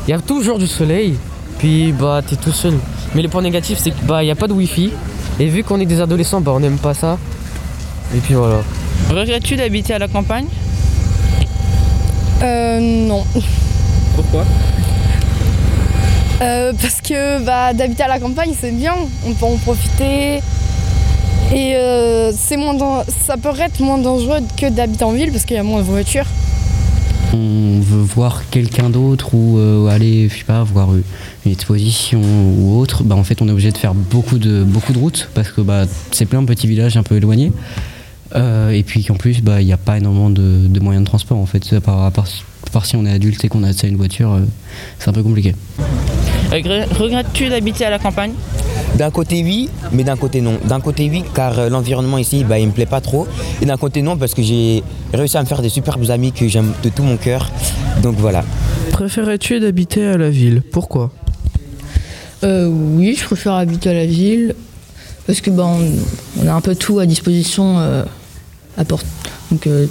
Il y a toujours du soleil. Puis bah t'es tout seul. Mais le point négatif c'est que bah y a pas de wifi. Et vu qu'on est des adolescents, bah on n'aime pas ça. Et puis voilà. Regrettes-tu d'habiter à la campagne? Euh, non. Pourquoi? Euh, parce que bah, d'habiter à la campagne, c'est bien. On peut en profiter. Et euh, c'est moins ça peut être moins dangereux que d'habiter en ville parce qu'il y a moins de voitures. On veut voir quelqu'un d'autre ou euh, aller, pas, voir une exposition ou autre, bah en fait on est obligé de faire beaucoup de, routes parce que bah, c'est plein de petits villages un peu éloignés. Euh, et puis qu'en plus, bah, il n'y a pas énormément de, moyens de transport en fait. À part, si on est adulte et qu'on a une voiture, euh, c'est un peu compliqué. Regrette- Regrettes-tu d'habiter à la campagne? D'un côté oui, mais d'un côté non. D'un côté oui, car euh, l'environnement ici, bah, il me plaît pas trop. Et d'un côté non, parce que j'ai réussi à me faire des superbes amis que j'aime de tout mon cœur. Donc voilà. Préférais-tu d'habiter à la ville? Pourquoi? Euh, oui, je préfère habiter à la ville parce que ben, on, on a un peu tout à disposition euh, à, port- donc, euh,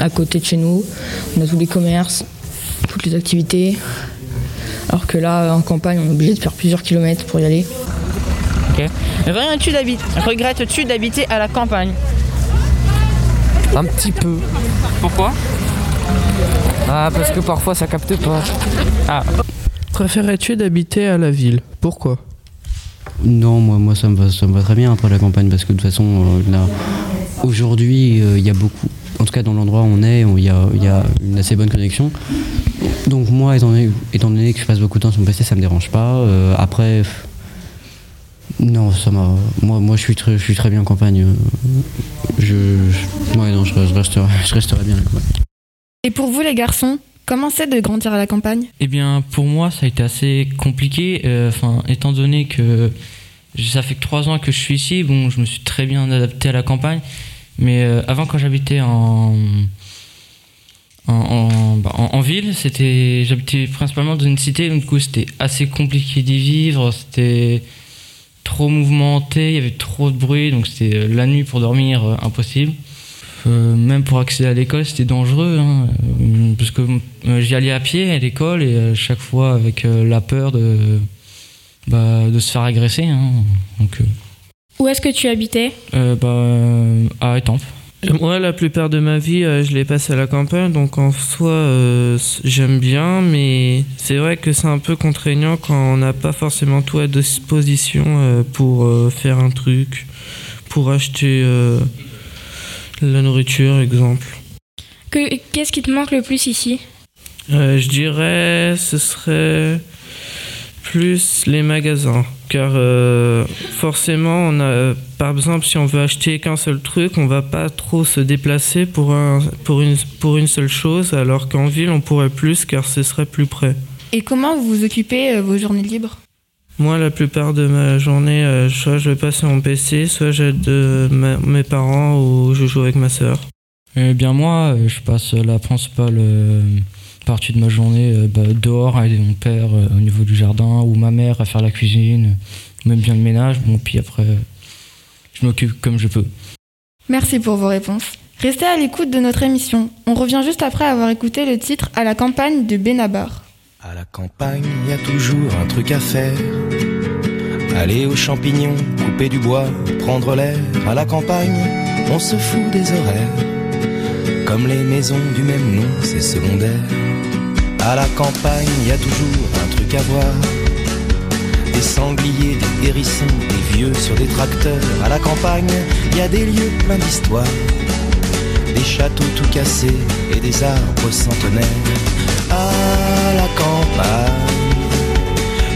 à côté de chez nous. On a tous les commerces, toutes les activités. Alors que là, en campagne, on est obligé de faire plusieurs kilomètres pour y aller. Ok. Regrettes-tu d'habi- Regrettes-tu d'habiter à la campagne? Un petit peu. Pourquoi? Ah, parce que parfois ça capte pas. Ah. Préférais-tu d'habiter à la ville? Pourquoi? Non, moi, moi ça, me va, ça me va très bien après la campagne parce que de toute façon, euh, là, aujourd'hui, euh, il y a beaucoup, en tout cas dans l'endroit où on est, il y a, il y a une assez bonne connexion. Donc moi, étant donné, étant donné que je passe beaucoup de temps sur mon PC, ça me dérange pas. Euh, après, non, ça m'a. Moi, moi je, suis très, je suis très bien en campagne. Je, je- ouais, non, je, je resterai, [laughs] je resterai bien à la campagne. Et pour vous les garçons, comment c'est de grandir à la campagne? Eh bien, pour moi, ça a été assez compliqué. euh, Enfin, étant donné que ça fait que trois ans que je suis ici, bon, je me suis très bien adapté à la campagne. Mais euh, avant, quand j'habitais en en, en, bah, en- en ville, c'était j'habitais principalement dans une cité, donc du coup, c'était assez compliqué d'y vivre. C'était trop mouvementé, il y avait trop de bruit, donc c'était euh, la nuit pour dormir euh, impossible. Euh, même pour accéder à l'école, c'était dangereux, hein, parce que j'y allais à pied à l'école et chaque fois avec la peur de, bah, de se faire agresser. hein. donc, Où est-ce que tu habitais? Bah, à Étampes. Moi, la plupart de ma vie, euh, je l'ai passé à la campagne, donc en soi, euh, j'aime bien, mais c'est vrai que c'est un peu contraignant quand on n'a pas forcément tout à disposition euh, pour euh, faire un truc, pour acheter la nourriture, exemple. Que- Qu'est-ce qui te manque le plus ici? Je dirais ce serait plus les magasins car euh, forcément on a par exemple si on veut acheter qu'un seul truc on va pas trop se déplacer pour un pour une pour une seule chose alors qu'en ville on pourrait plus car ce serait plus près. Et comment vous vous occupez euh, vos journées libres? Moi la plupart de ma journée euh, soit je vais passer mon PC soit j'aide euh, mes parents ou je joue avec ma sœur. Eh bien moi, je passe la principale euh, partie de ma journée euh, bah, dehors à aider mon père euh, au niveau du jardin ou ma mère à faire la cuisine, même bien le ménage. Bon, puis après, euh, je m'occupe comme je peux. Merci pour vos réponses. Restez à l'écoute de notre émission. On revient juste après avoir écouté le titre À la campagne de Benabar. À la campagne, y a toujours un truc à faire. Aller aux champignons, couper du bois, prendre l'air. À la campagne, on se fout des horaires. Comme les maisons du même nom, c'est secondaire. À la campagne, y a toujours un truc à voir. Des sangliers, des hérissons, des vieux sur des tracteurs. À la campagne, y a des lieux pleins d'histoire. Des châteaux tout cassés et des arbres centenaires. À la campagne,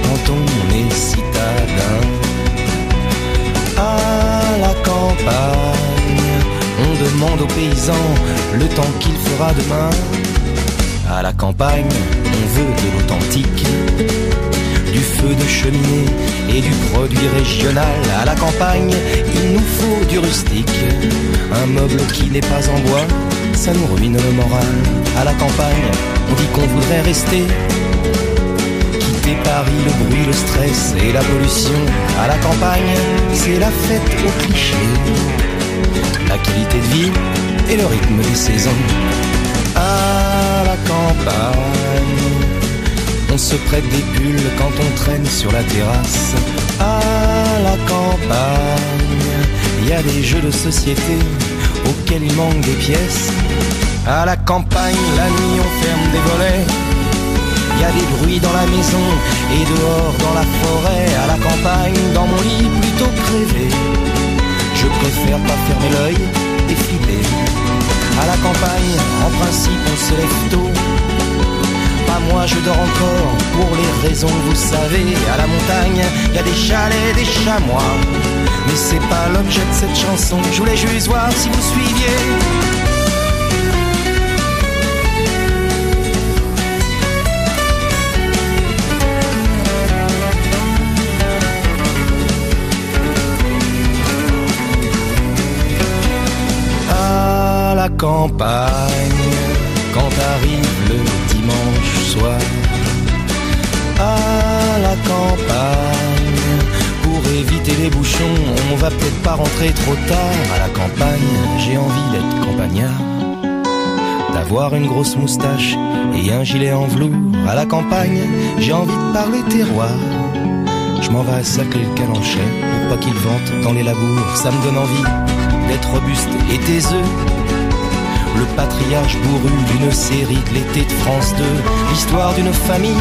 quand on est citadin. À la campagne, demande aux paysans le temps qu'il fera demain. À la campagne, on veut de l'authentique, du feu de cheminée et du produit régional. À la campagne, il nous faut du rustique, un meuble qui n'est pas en bois, ça nous ruine le moral. À la campagne, on dit qu'on voudrait rester. Quitter Paris, le bruit, le stress et la pollution. À la campagne, c'est la fête au cliché. La qualité de vie et le rythme des saisons. À la campagne, on se prête des pulls quand on traîne sur la terrasse. À la campagne, il y a des jeux de société auxquels il manque des pièces. À la campagne, la nuit on ferme des volets. y a des bruits dans la maison et dehors dans la forêt, à la campagne, dans mon lit plutôt crevé. Je préfère pas fermer l'œil et filer. À la campagne, en principe, on se lève tôt. Pas moi, je dors encore pour les raisons que vous savez. À la montagne, y a des chalets, des chamois. Mais c'est pas l'objet de cette chanson. Je voulais juste voir si vous suiviez. Campagne quand arrive le dimanche soir. À la campagne, pour éviter les bouchons, on va peut-être pas rentrer trop tard. À la campagne, j'ai envie d'être campagnard, d'avoir une grosse moustache et un gilet en velours. À la campagne, j'ai envie de parler terroir. Je m'en vais sacler le calanchet pour pas qu'il vente dans les labours. Ça me donne envie d'être robuste et taiseux. Le patriarche bourru d'une série de l'été de France 2. L'histoire d'une famille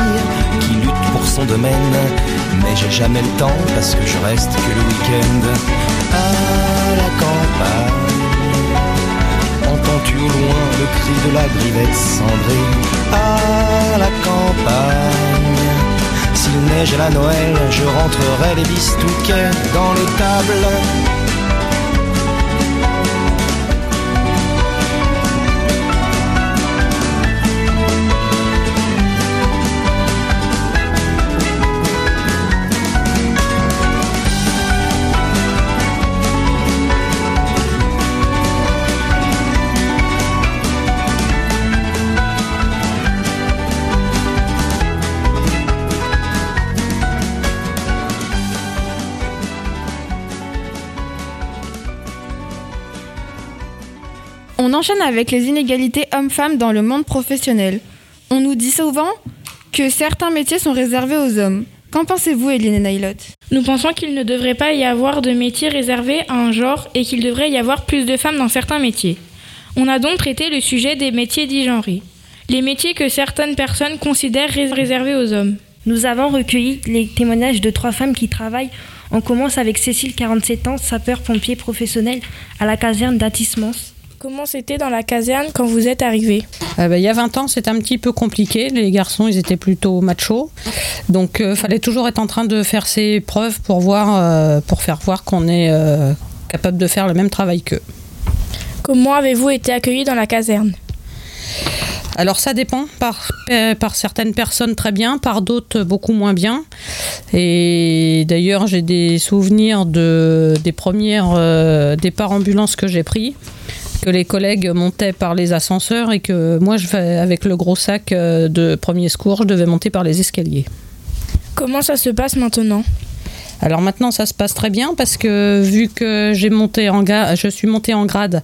qui lutte pour son domaine. Mais j'ai jamais le temps parce que je reste que le week-end. À la campagne, entends-tu au loin le cri de la grivette cendrée? À la campagne, s'il neige à la Noël, je rentrerai les bistouquets dans les enchaîne avec les inégalités hommes-femmes dans le monde professionnel. On nous dit souvent que certains métiers sont réservés aux hommes. Qu'en pensez-vous, Eline et Nailot Nous pensons qu'il ne devrait pas y avoir de métiers réservés à un genre et qu'il devrait y avoir plus de femmes dans certains métiers. On a donc traité le sujet des métiers dits genrés. Les métiers que certaines personnes considèrent rés- réservés aux hommes. Nous avons recueilli les témoignages de trois femmes qui travaillent. On commence avec Cécile, 47 ans, sapeur-pompier professionnel à la caserne d'Atismans. Comment c'était dans la caserne quand vous êtes arrivé Euh, ben, il y a 20 ans, c'était un petit peu compliqué. Les garçons, ils étaient plutôt machos. Donc, il fallait toujours être en train de faire ses preuves pour, voir, euh, pour faire voir qu'on est euh, capable de faire le même travail qu'eux. Comment avez-vous été accueilli dans la caserne Alors ça dépend, par, euh, par certaines personnes très bien, par d'autres beaucoup moins bien. Et d'ailleurs j'ai des souvenirs de, des premières euh, départs ambulances que j'ai pris, que les collègues montaient par les ascenseurs et que moi je, avec le gros sac euh, de premier secours, je devais monter par les escaliers. Comment ça se passe maintenant? Alors maintenant, ça se passe très bien parce que vu que j'ai monté en je suis montée en grade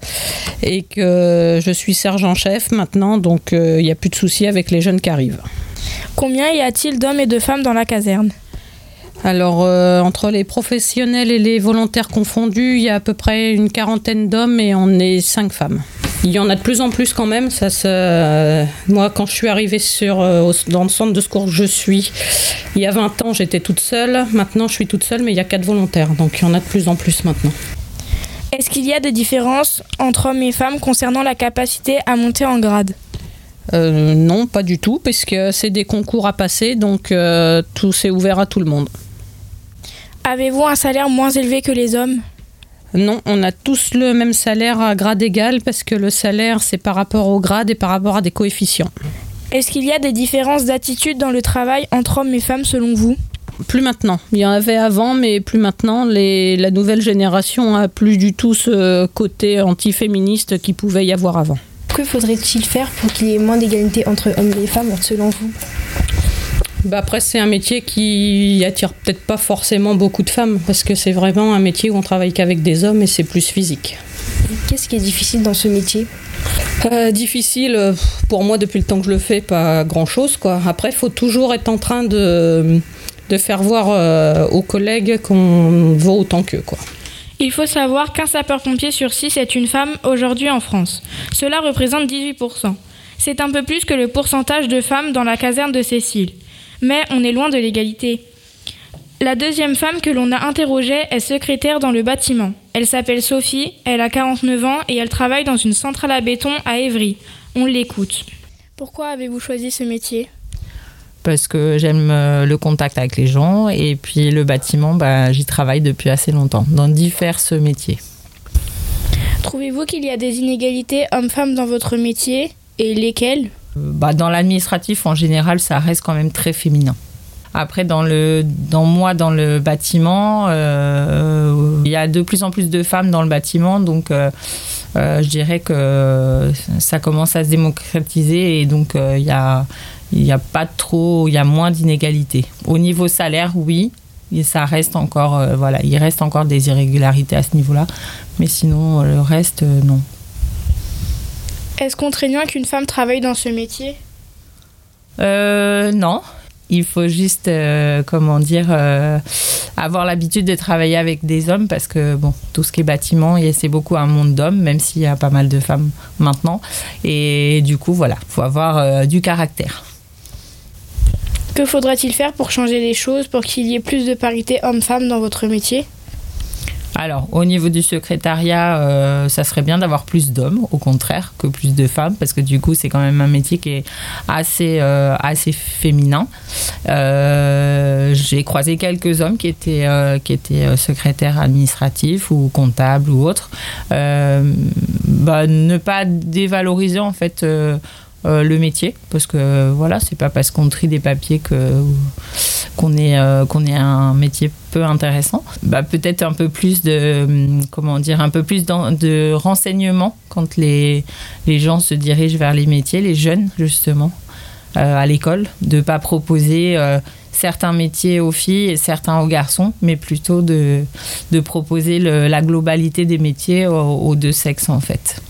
et que je suis sergent-chef maintenant, donc euh, il n'y a plus de soucis avec les jeunes qui arrivent. Combien y a-t-il d'hommes et de femmes dans la caserne? Alors euh, entre les professionnels et les volontaires confondus, il y a à peu près une quarantaine d'hommes et on est cinq femmes. Il y en a de plus en plus quand même. Ça se... euh, Moi, quand je suis arrivée sur, euh, dans le centre de secours où je suis, il y a 20 ans, j'étais toute seule. Maintenant, je suis toute seule, mais il y a quatre volontaires. Donc, il y en a de plus en plus maintenant. Est-ce qu'il y a des différences entre hommes et femmes concernant la capacité à monter en grade? Euh, non, pas du tout, puisque c'est des concours à passer, donc euh, tout c'est ouvert à tout le monde. Avez-vous un salaire moins élevé que les hommes? Non, on a tous le même salaire à grade égal, parce que le salaire c'est par rapport au grade et par rapport à des coefficients. Est-ce qu'il y a des différences d'attitude dans le travail entre hommes et femmes selon vous? Plus maintenant. Il y en avait avant, mais plus maintenant. Les, la nouvelle génération a plus du tout ce côté anti-féministe qu'il pouvait y avoir avant. Que faudrait-il faire pour qu'il y ait moins d'égalité entre hommes et femmes selon vous? Bah après, c'est un métier qui attire peut-être pas forcément beaucoup de femmes, parce que c'est vraiment un métier où on travaille qu'avec des hommes et c'est plus physique. Qu'est-ce qui est difficile dans ce métier? Euh, difficile, euh, pour moi, depuis le temps que je le fais, pas grand-chose. quoi. Après, il faut toujours être en train de, de faire voir euh, aux collègues qu'on vaut autant qu'eux. quoi. Il faut savoir qu'un sapeur-pompier sur 6 est une femme aujourd'hui en France. Cela représente 18%. C'est un peu plus que le pourcentage de femmes dans la caserne de Cécile. Mais on est loin de l'égalité. La deuxième femme que l'on a interrogée est secrétaire dans le bâtiment. Elle s'appelle Sophie, elle a 49 ans et elle travaille dans une centrale à béton à Évry. On l'écoute. Pourquoi avez-vous choisi ce métier? Parce que j'aime euh, le contact avec les gens et puis le bâtiment, bah, j'y travaille depuis assez longtemps, dans divers métiers. Trouvez-vous qu'il y a des inégalités hommes-femmes dans votre métier et lesquelles? Bah, Dans l'administratif, en général, ça reste quand même très féminin. Après, dans, le, dans moi, dans le bâtiment, euh, il y a de plus en plus de femmes dans le bâtiment, donc euh, je dirais que ça commence à se démocratiser et donc il y a il n'y a pas trop, il y a moins d'inégalités. Au niveau salaire, oui, ça reste encore, euh, voilà, il reste encore des irrégularités à ce niveau-là, mais sinon le reste, euh, non. Est-ce contraignant qu'une femme travaille dans ce métier? Euh, Non. Il faut juste, comment dire, avoir l'habitude de travailler avec des hommes parce que, bon, tout ce qui est bâtiment, c'est beaucoup un monde d'hommes, même s'il y a pas mal de femmes maintenant. Et du coup, voilà, il faut avoir du caractère. Que faudrait-il faire pour changer les choses, pour qu'il y ait plus de parité homme-femme dans votre métier? Alors, au niveau du secrétariat, euh, ça serait bien d'avoir plus d'hommes, au contraire, que plus de femmes, parce que du coup, c'est quand même un métier qui est assez, euh, féminin. Euh, j'ai croisé quelques hommes qui étaient, qui étaient secrétaires administratifs ou comptables ou autres. Bah, ne pas dévaloriser, en fait euh, le métier. Parce que voilà c'est pas parce qu'on trie des papiers que qu'on est euh, qu'on est un métier peu intéressant. Bah, peut-être un peu plus de hum, comment dire un peu plus de renseignements quand les les gens se dirigent vers les métiers les jeunes justement euh, à l'école de pas proposer certains métiers aux filles et certains aux garçons, mais plutôt de, de proposer la globalité des métiers aux deux sexes en fait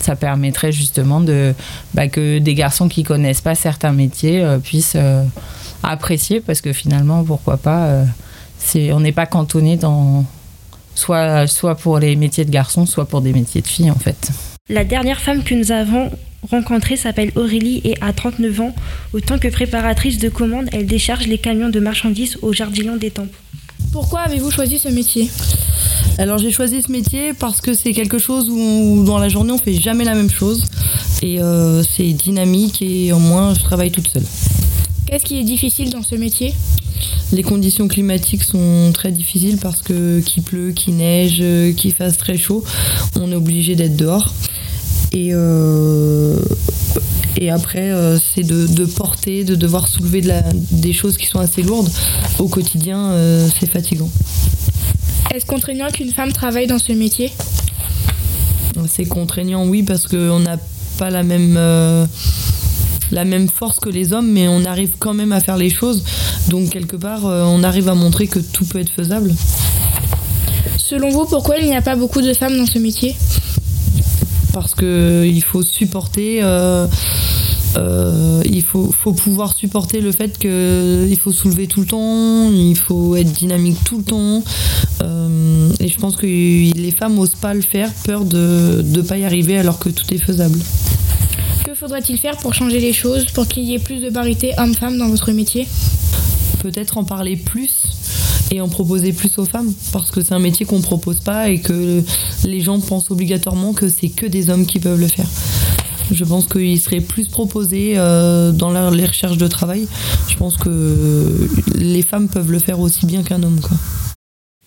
ça permettrait justement de, bah, que des garçons qui connaissent pas certains métiers euh, puissent euh, apprécier parce que finalement, pourquoi pas, euh, on n'est pas cantonné dans soit, soit pour les métiers de garçons, soit pour des métiers de filles en fait. La dernière femme que nous avons rencontrée s'appelle Aurélie et a 39 ans. Autant que préparatrice de commandes, elle décharge les camions de marchandises au Jardin des Tempes. Pourquoi avez-vous choisi ce métier alors j'ai choisi ce métier parce que c'est quelque chose où, dans la journée on fait jamais la même chose et euh, c'est dynamique et au moins je travaille toute seule. Qu'est-ce qui est difficile dans ce métier Les conditions climatiques sont très difficiles parce que qu'il pleut, qu'il neige, qu'il fasse très chaud, on est obligé d'être dehors. Et, euh, et après, euh, c'est de, porter, de devoir soulever des choses qui sont assez lourdes. Au quotidien, c'est fatigant. Est-ce contraignant qu'une femme travaille dans ce métier? C'est contraignant, oui, parce qu'on n'a pas la même, euh, la même force que les hommes, mais on arrive quand même à faire les choses. Donc, quelque part, euh, on arrive à montrer que tout peut être faisable. Selon vous, pourquoi il n'y a pas beaucoup de femmes dans ce métier? Parce qu'il faut supporter. Euh, euh, il faut, faut, pouvoir supporter le fait qu'il faut soulever tout le temps, il faut être dynamique tout le temps. Euh, et je pense que les femmes n'osent pas le faire, peur de ne pas y arriver alors que tout est faisable. Que faudrait-il faire pour changer les choses, pour qu'il y ait plus de parité homme-femme dans votre métier? Peut-être en parler plus et en proposer plus aux femmes parce que c'est un métier qu'on ne propose pas et que les gens pensent obligatoirement que c'est que des hommes qui peuvent le faire. Je pense qu'il serait plus proposé euh, dans les recherches de travail. Je pense que les femmes peuvent le faire aussi bien qu'un homme. Quoi.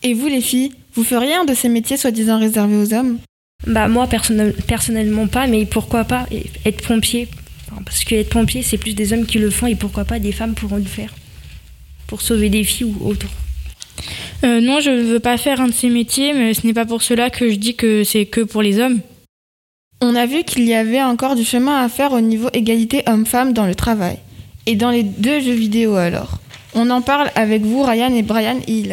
Et vous les filles, vous feriez un de ces métiers soi-disant réservés aux hommes? Bah moi personnellement pas, mais pourquoi pas être pompier? Parce que être pompier c'est plus des hommes qui le font et pourquoi pas des femmes pourront le faire pour sauver des filles ou autre. Euh, non, je ne veux pas faire un de ces métiers, mais ce n'est pas pour cela que je dis que c'est que pour les hommes. On a vu qu'il y avait encore du chemin à faire au niveau égalité homme-femme dans le travail. Et dans les deux jeux vidéo alors. On en parle avec vous, Ryan et Brian et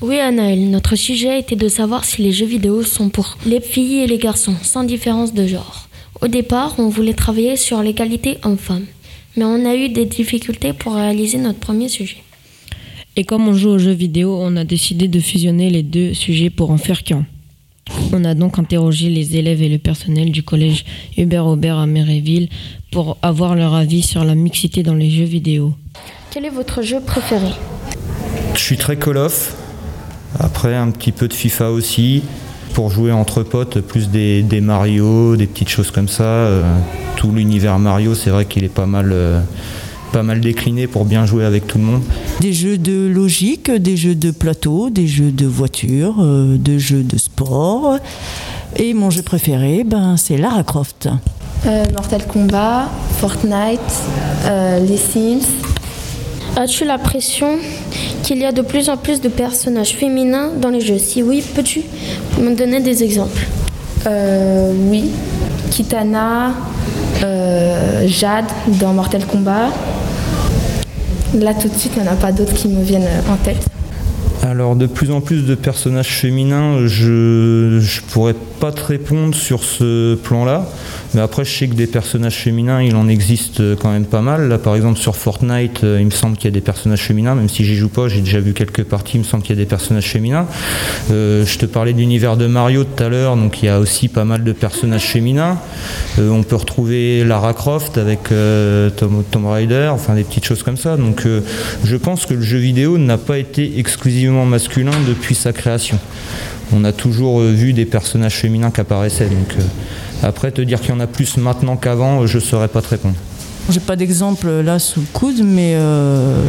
Oui, Anaël, notre sujet était de savoir si les jeux vidéo sont pour les filles et les garçons, sans différence de genre. Au départ, on voulait travailler sur l'égalité homme-femme, mais on a eu des difficultés pour réaliser notre premier sujet. Et comme on joue aux jeux vidéo, on a décidé de fusionner les deux sujets pour en faire qu'un. On a donc interrogé les élèves et le personnel du collège Hubert Aubert à Méréville pour avoir leur avis sur la mixité dans les jeux vidéo. Quel est votre jeu préféré? Je suis très Call of. Après, un petit peu de FIFA aussi. Pour jouer entre potes, plus des, des Mario, des petites choses comme ça. Euh, tout l'univers Mario, c'est vrai qu'il est pas mal, euh, pas mal décliné pour bien jouer avec tout le monde. Des jeux de logique, des jeux de plateau, des jeux de voiture, euh, des jeux de sport. Et mon jeu préféré, ben, c'est Lara Croft. Euh, Mortal Kombat, Fortnite, euh, les Sims. As-tu l'impression qu'il y a de plus en plus de personnages féminins dans les jeux? Si oui, peux-tu me donner des exemples? Euh, oui. Kitana, euh, Jade dans Mortal Kombat. Là tout de suite, il n'y en a pas d'autres qui me viennent en tête. Alors de plus en plus de personnages féminins, je je pourrais pas te répondre sur ce plan-là, mais après je sais que des personnages féminins, il en existe quand même pas mal. Là par exemple sur Fortnite, euh, il me semble qu'il y a des personnages féminins, même si j'y joue pas, j'ai déjà vu quelques parties, il me semble qu'il y a des personnages féminins. Euh, je te parlais de l'univers de Mario tout à l'heure, donc il y a aussi pas mal de personnages féminins. Euh, on peut retrouver Lara Croft avec euh, Tom, Tomb Raider, enfin des petites choses comme ça. Donc euh, je pense que le jeu vidéo n'a pas été exclusivement masculin depuis sa création. On a toujours euh, vu des personnages féminins qui apparaissaient. Donc euh, après te dire qu'il y en a plus maintenant qu'avant, euh, je saurais pas te répondre. J'ai pas d'exemple là sous le coude, mais euh,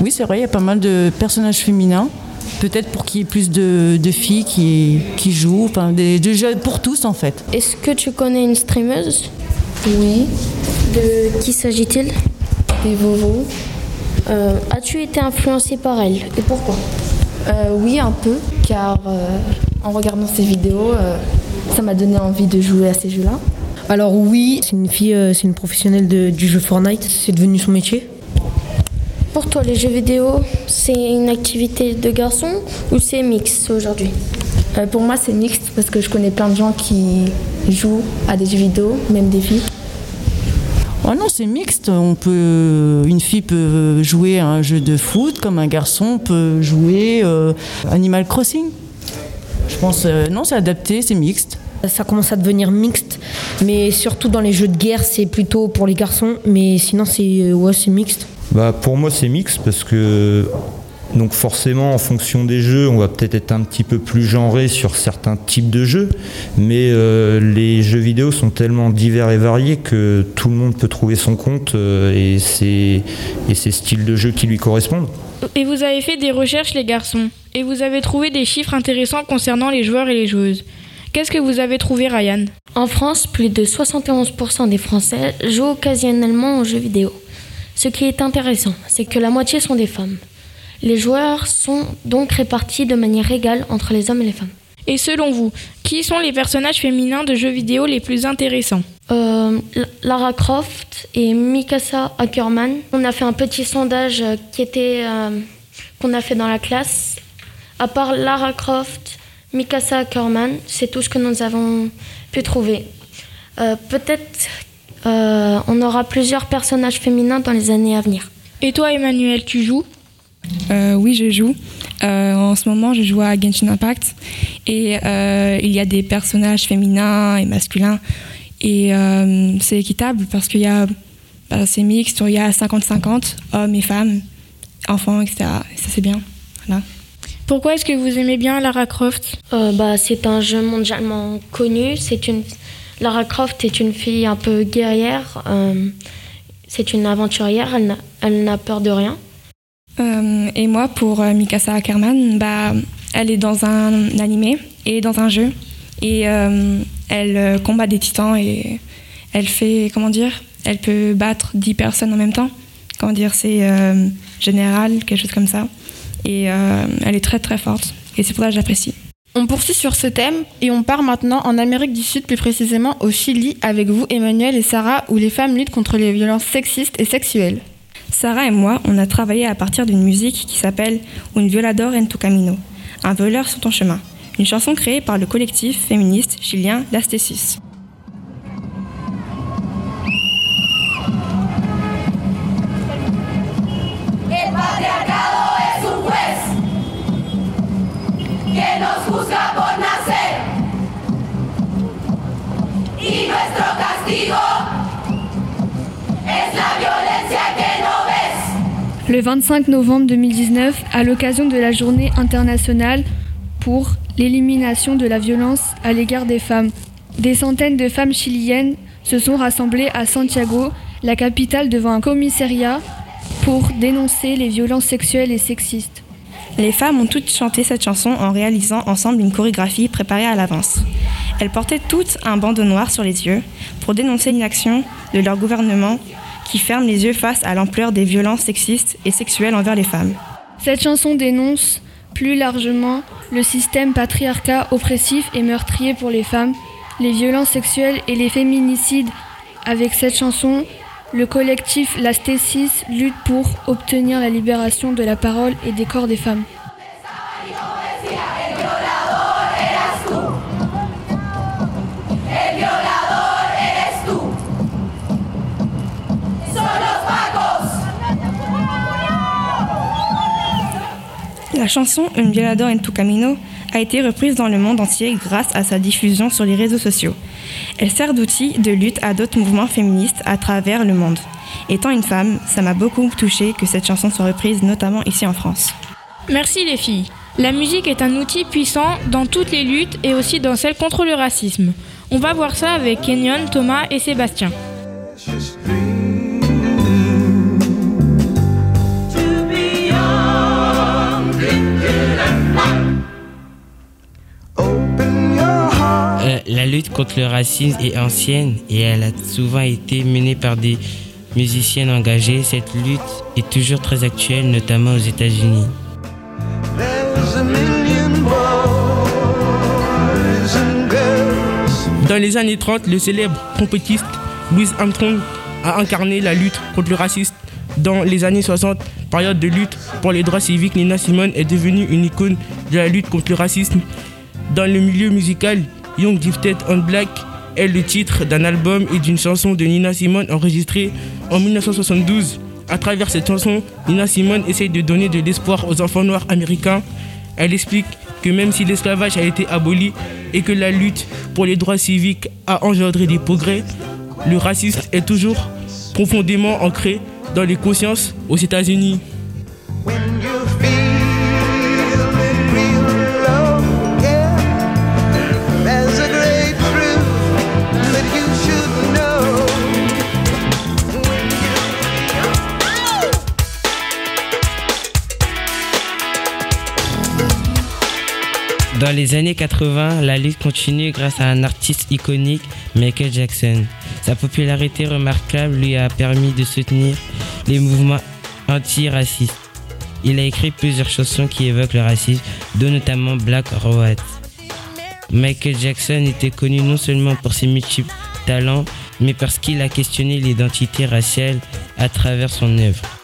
oui, c'est vrai, il y a pas mal de personnages féminins. Peut-être pour qu'il y ait plus de, de filles qui, qui jouent, enfin des, des jeux pour tous en fait. Est-ce que tu connais une streameuse? Oui. De qui s'agit-il? Des Vovo. Euh, As-tu été influencé par elle? Et pourquoi? Euh, oui, un peu, car euh, en regardant ces vidéos, euh, ça m'a donné envie de jouer à ces jeux-là. Alors oui, c'est une fille, euh, c'est une professionnelle de- du jeu Fortnite, c'est devenu son métier. Pour toi, les jeux vidéo, c'est une activité de garçon ou c'est mix aujourd'hui? Euh, pour moi, c'est mixte parce que je connais plein de gens qui jouent à des jeux vidéo, même des filles. Oh non, c'est mixte. On peut, une fille peut jouer à un jeu de foot comme un garçon peut jouer euh, Animal Crossing. Je pense, euh, non, c'est adapté, c'est mixte. Ça commence à devenir mixte, mais surtout dans les jeux de guerre, c'est plutôt pour les garçons, mais sinon c'est euh, ouais, c'est mixte. Bah, pour moi, c'est mix parce que donc forcément, en fonction des jeux, on va peut-être être un petit peu plus genré sur certains types de jeux, mais euh, les jeux vidéo sont tellement divers et variés que tout le monde peut trouver son compte euh, et ses et ses styles de jeu qui lui correspondent. Et vous avez fait des recherches, les garçons, et vous avez trouvé des chiffres intéressants concernant les joueurs et les joueuses. Qu'est-ce que vous avez trouvé, Ryan? En France, plus de 71% des Français jouent occasionnellement aux jeux vidéo. Ce qui est intéressant, c'est que la moitié sont des femmes. Les joueurs sont donc répartis de manière égale entre les hommes et les femmes. Et selon vous, qui sont les personnages féminins de jeux vidéo les plus intéressants? Euh, Lara Croft et Mikasa Ackerman. On a fait un petit sondage euh, qui était euh, qu'on a fait dans la classe. À part Lara Croft, Mikasa Ackerman, c'est tout ce que nous avons pu trouver. Euh, Peut-être on aura plusieurs personnages féminins dans les années à venir. Et toi, Emmanuel, tu joues? Euh, oui, je joue. Euh, en ce moment, je joue à Genshin Impact et euh, il y a des personnages féminins et masculins et euh, c'est équitable parce qu'il y a, bah, c'est mixte, il y a 50-50 hommes et femmes, enfants, etc. Et ça c'est bien. Voilà. Pourquoi est-ce que vous aimez bien Lara Croft? Euh, bah, C'est un jeu mondialement connu. C'est une... Lara Croft est une fille un peu guerrière. euh, c'est une aventurière. Elle n'a- Elle n'a peur de rien. Euh, et moi, pour euh, Mikasa Ackerman, bah, elle est dans un animé et dans un jeu. Et euh, elle combat des titans et elle fait, comment dire, elle peut battre 10 personnes en même temps. Comment dire, c'est général, quelque chose comme ça. Et elle est très très forte. Et c'est pour ça que j'apprécie. On poursuit sur ce thème et on part maintenant en Amérique du Sud, plus précisément au Chili, avec vous Emmanuel et Sarah, où les femmes luttent contre les violences sexistes et sexuelles. Sarah et moi, on a travaillé à partir d'une musique qui s'appelle Un violador en tu camino, un voleur sur ton chemin, une chanson créée par le collectif féministe chilien Las Tesis. El patriarcado es un juez que nos juzga por nacer. Y nuestro castigo es la violencia que. Le 25 novembre 2019, à l'occasion de la journée internationale pour l'élimination de la violence à l'égard des femmes, des centaines de femmes chiliennes se sont rassemblées à Santiago, la capitale, devant un commissariat pour dénoncer les violences sexuelles et sexistes. Les femmes ont toutes chanté cette chanson en réalisant ensemble une chorégraphie préparée à l'avance. Elles portaient toutes un bandeau noir sur les yeux pour dénoncer l'inaction de leur gouvernement qui ferme les yeux face à l'ampleur des violences sexistes et sexuelles envers les femmes. Cette chanson dénonce plus largement le système patriarcat oppressif et meurtrier pour les femmes, les violences sexuelles et les féminicides. Avec cette chanson, le collectif La Stécis lutte pour obtenir la libération de la parole et des corps des femmes. La chanson Un violador en tu camino a été reprise dans le monde entier grâce à sa diffusion sur les réseaux sociaux. Elle sert d'outil de lutte à d'autres mouvements féministes à travers le monde. Étant une femme, ça m'a beaucoup touchée que cette chanson soit reprise, notamment ici en France. Merci les filles. La musique est un outil puissant dans toutes les luttes et aussi dans celle contre le racisme. On va voir ça avec Kenyon, Thomas et Sébastien. La lutte contre le racisme est ancienne et elle a souvent été menée par des musiciennes engagées. Cette lutte est toujours très actuelle, notamment aux États-Unis. Dans les années 30, le célèbre trompettiste Louis Armstrong a incarné la lutte contre le racisme. Dans les années 60, période de lutte pour les droits civiques, Nina Simone est devenue une icône de la lutte contre le racisme. Dans le milieu musical, Young Gifted on Black est le titre d'un album et d'une chanson de Nina Simone enregistrée en 1972. À travers cette chanson, Nina Simone essaye de donner de l'espoir aux enfants noirs américains. Elle explique que même si l'esclavage a été aboli et que la lutte pour les droits civiques a engendré des progrès, le racisme est toujours profondément ancré dans les consciences aux États-Unis. Dans les années 80, la lutte continue grâce à un artiste iconique, Michael Jackson. Sa popularité remarquable lui a permis de soutenir les mouvements antiracistes. Il a écrit plusieurs chansons qui évoquent le racisme, dont notamment Black Road. Michael Jackson était connu non seulement pour ses multiples talents, mais parce qu'il a questionné l'identité raciale à travers son œuvre.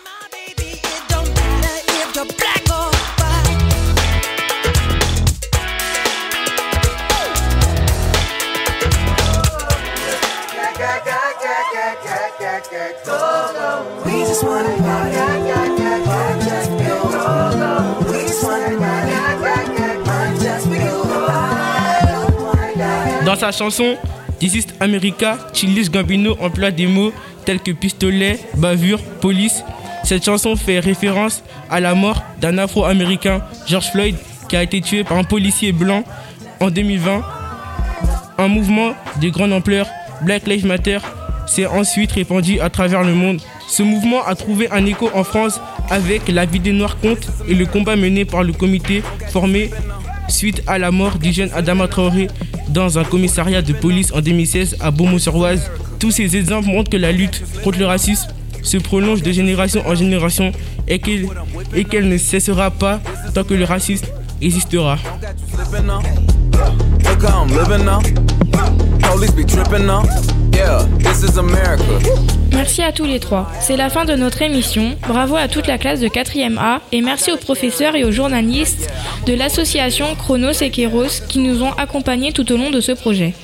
Sa chanson This is America, Childish Gambino emploie des mots tels que pistolet, bavure, police. Cette chanson fait référence à la mort d'un Afro-Américain, George Floyd, qui a été tué par un policier blanc en 2020. Un mouvement de grande ampleur, Black Lives Matter, s'est ensuite répandu à travers le monde. Ce mouvement a trouvé un écho en France avec la vie des Noirs compte et le combat mené par le comité formé suite à la mort du jeune Adama Traoré dans un commissariat de police en 2016 à Beaumont-sur-Oise. Tous ces exemples montrent que la lutte contre le racisme se prolonge de génération en génération et qu'elle et qu'elle ne cessera pas tant que le racisme existera. Merci à tous les trois. C'est la fin de notre émission. Bravo à toute la classe de 4e A et merci aux professeurs et aux journalistes de l'association Chronos et Kéros qui nous ont accompagnés tout au long de ce projet.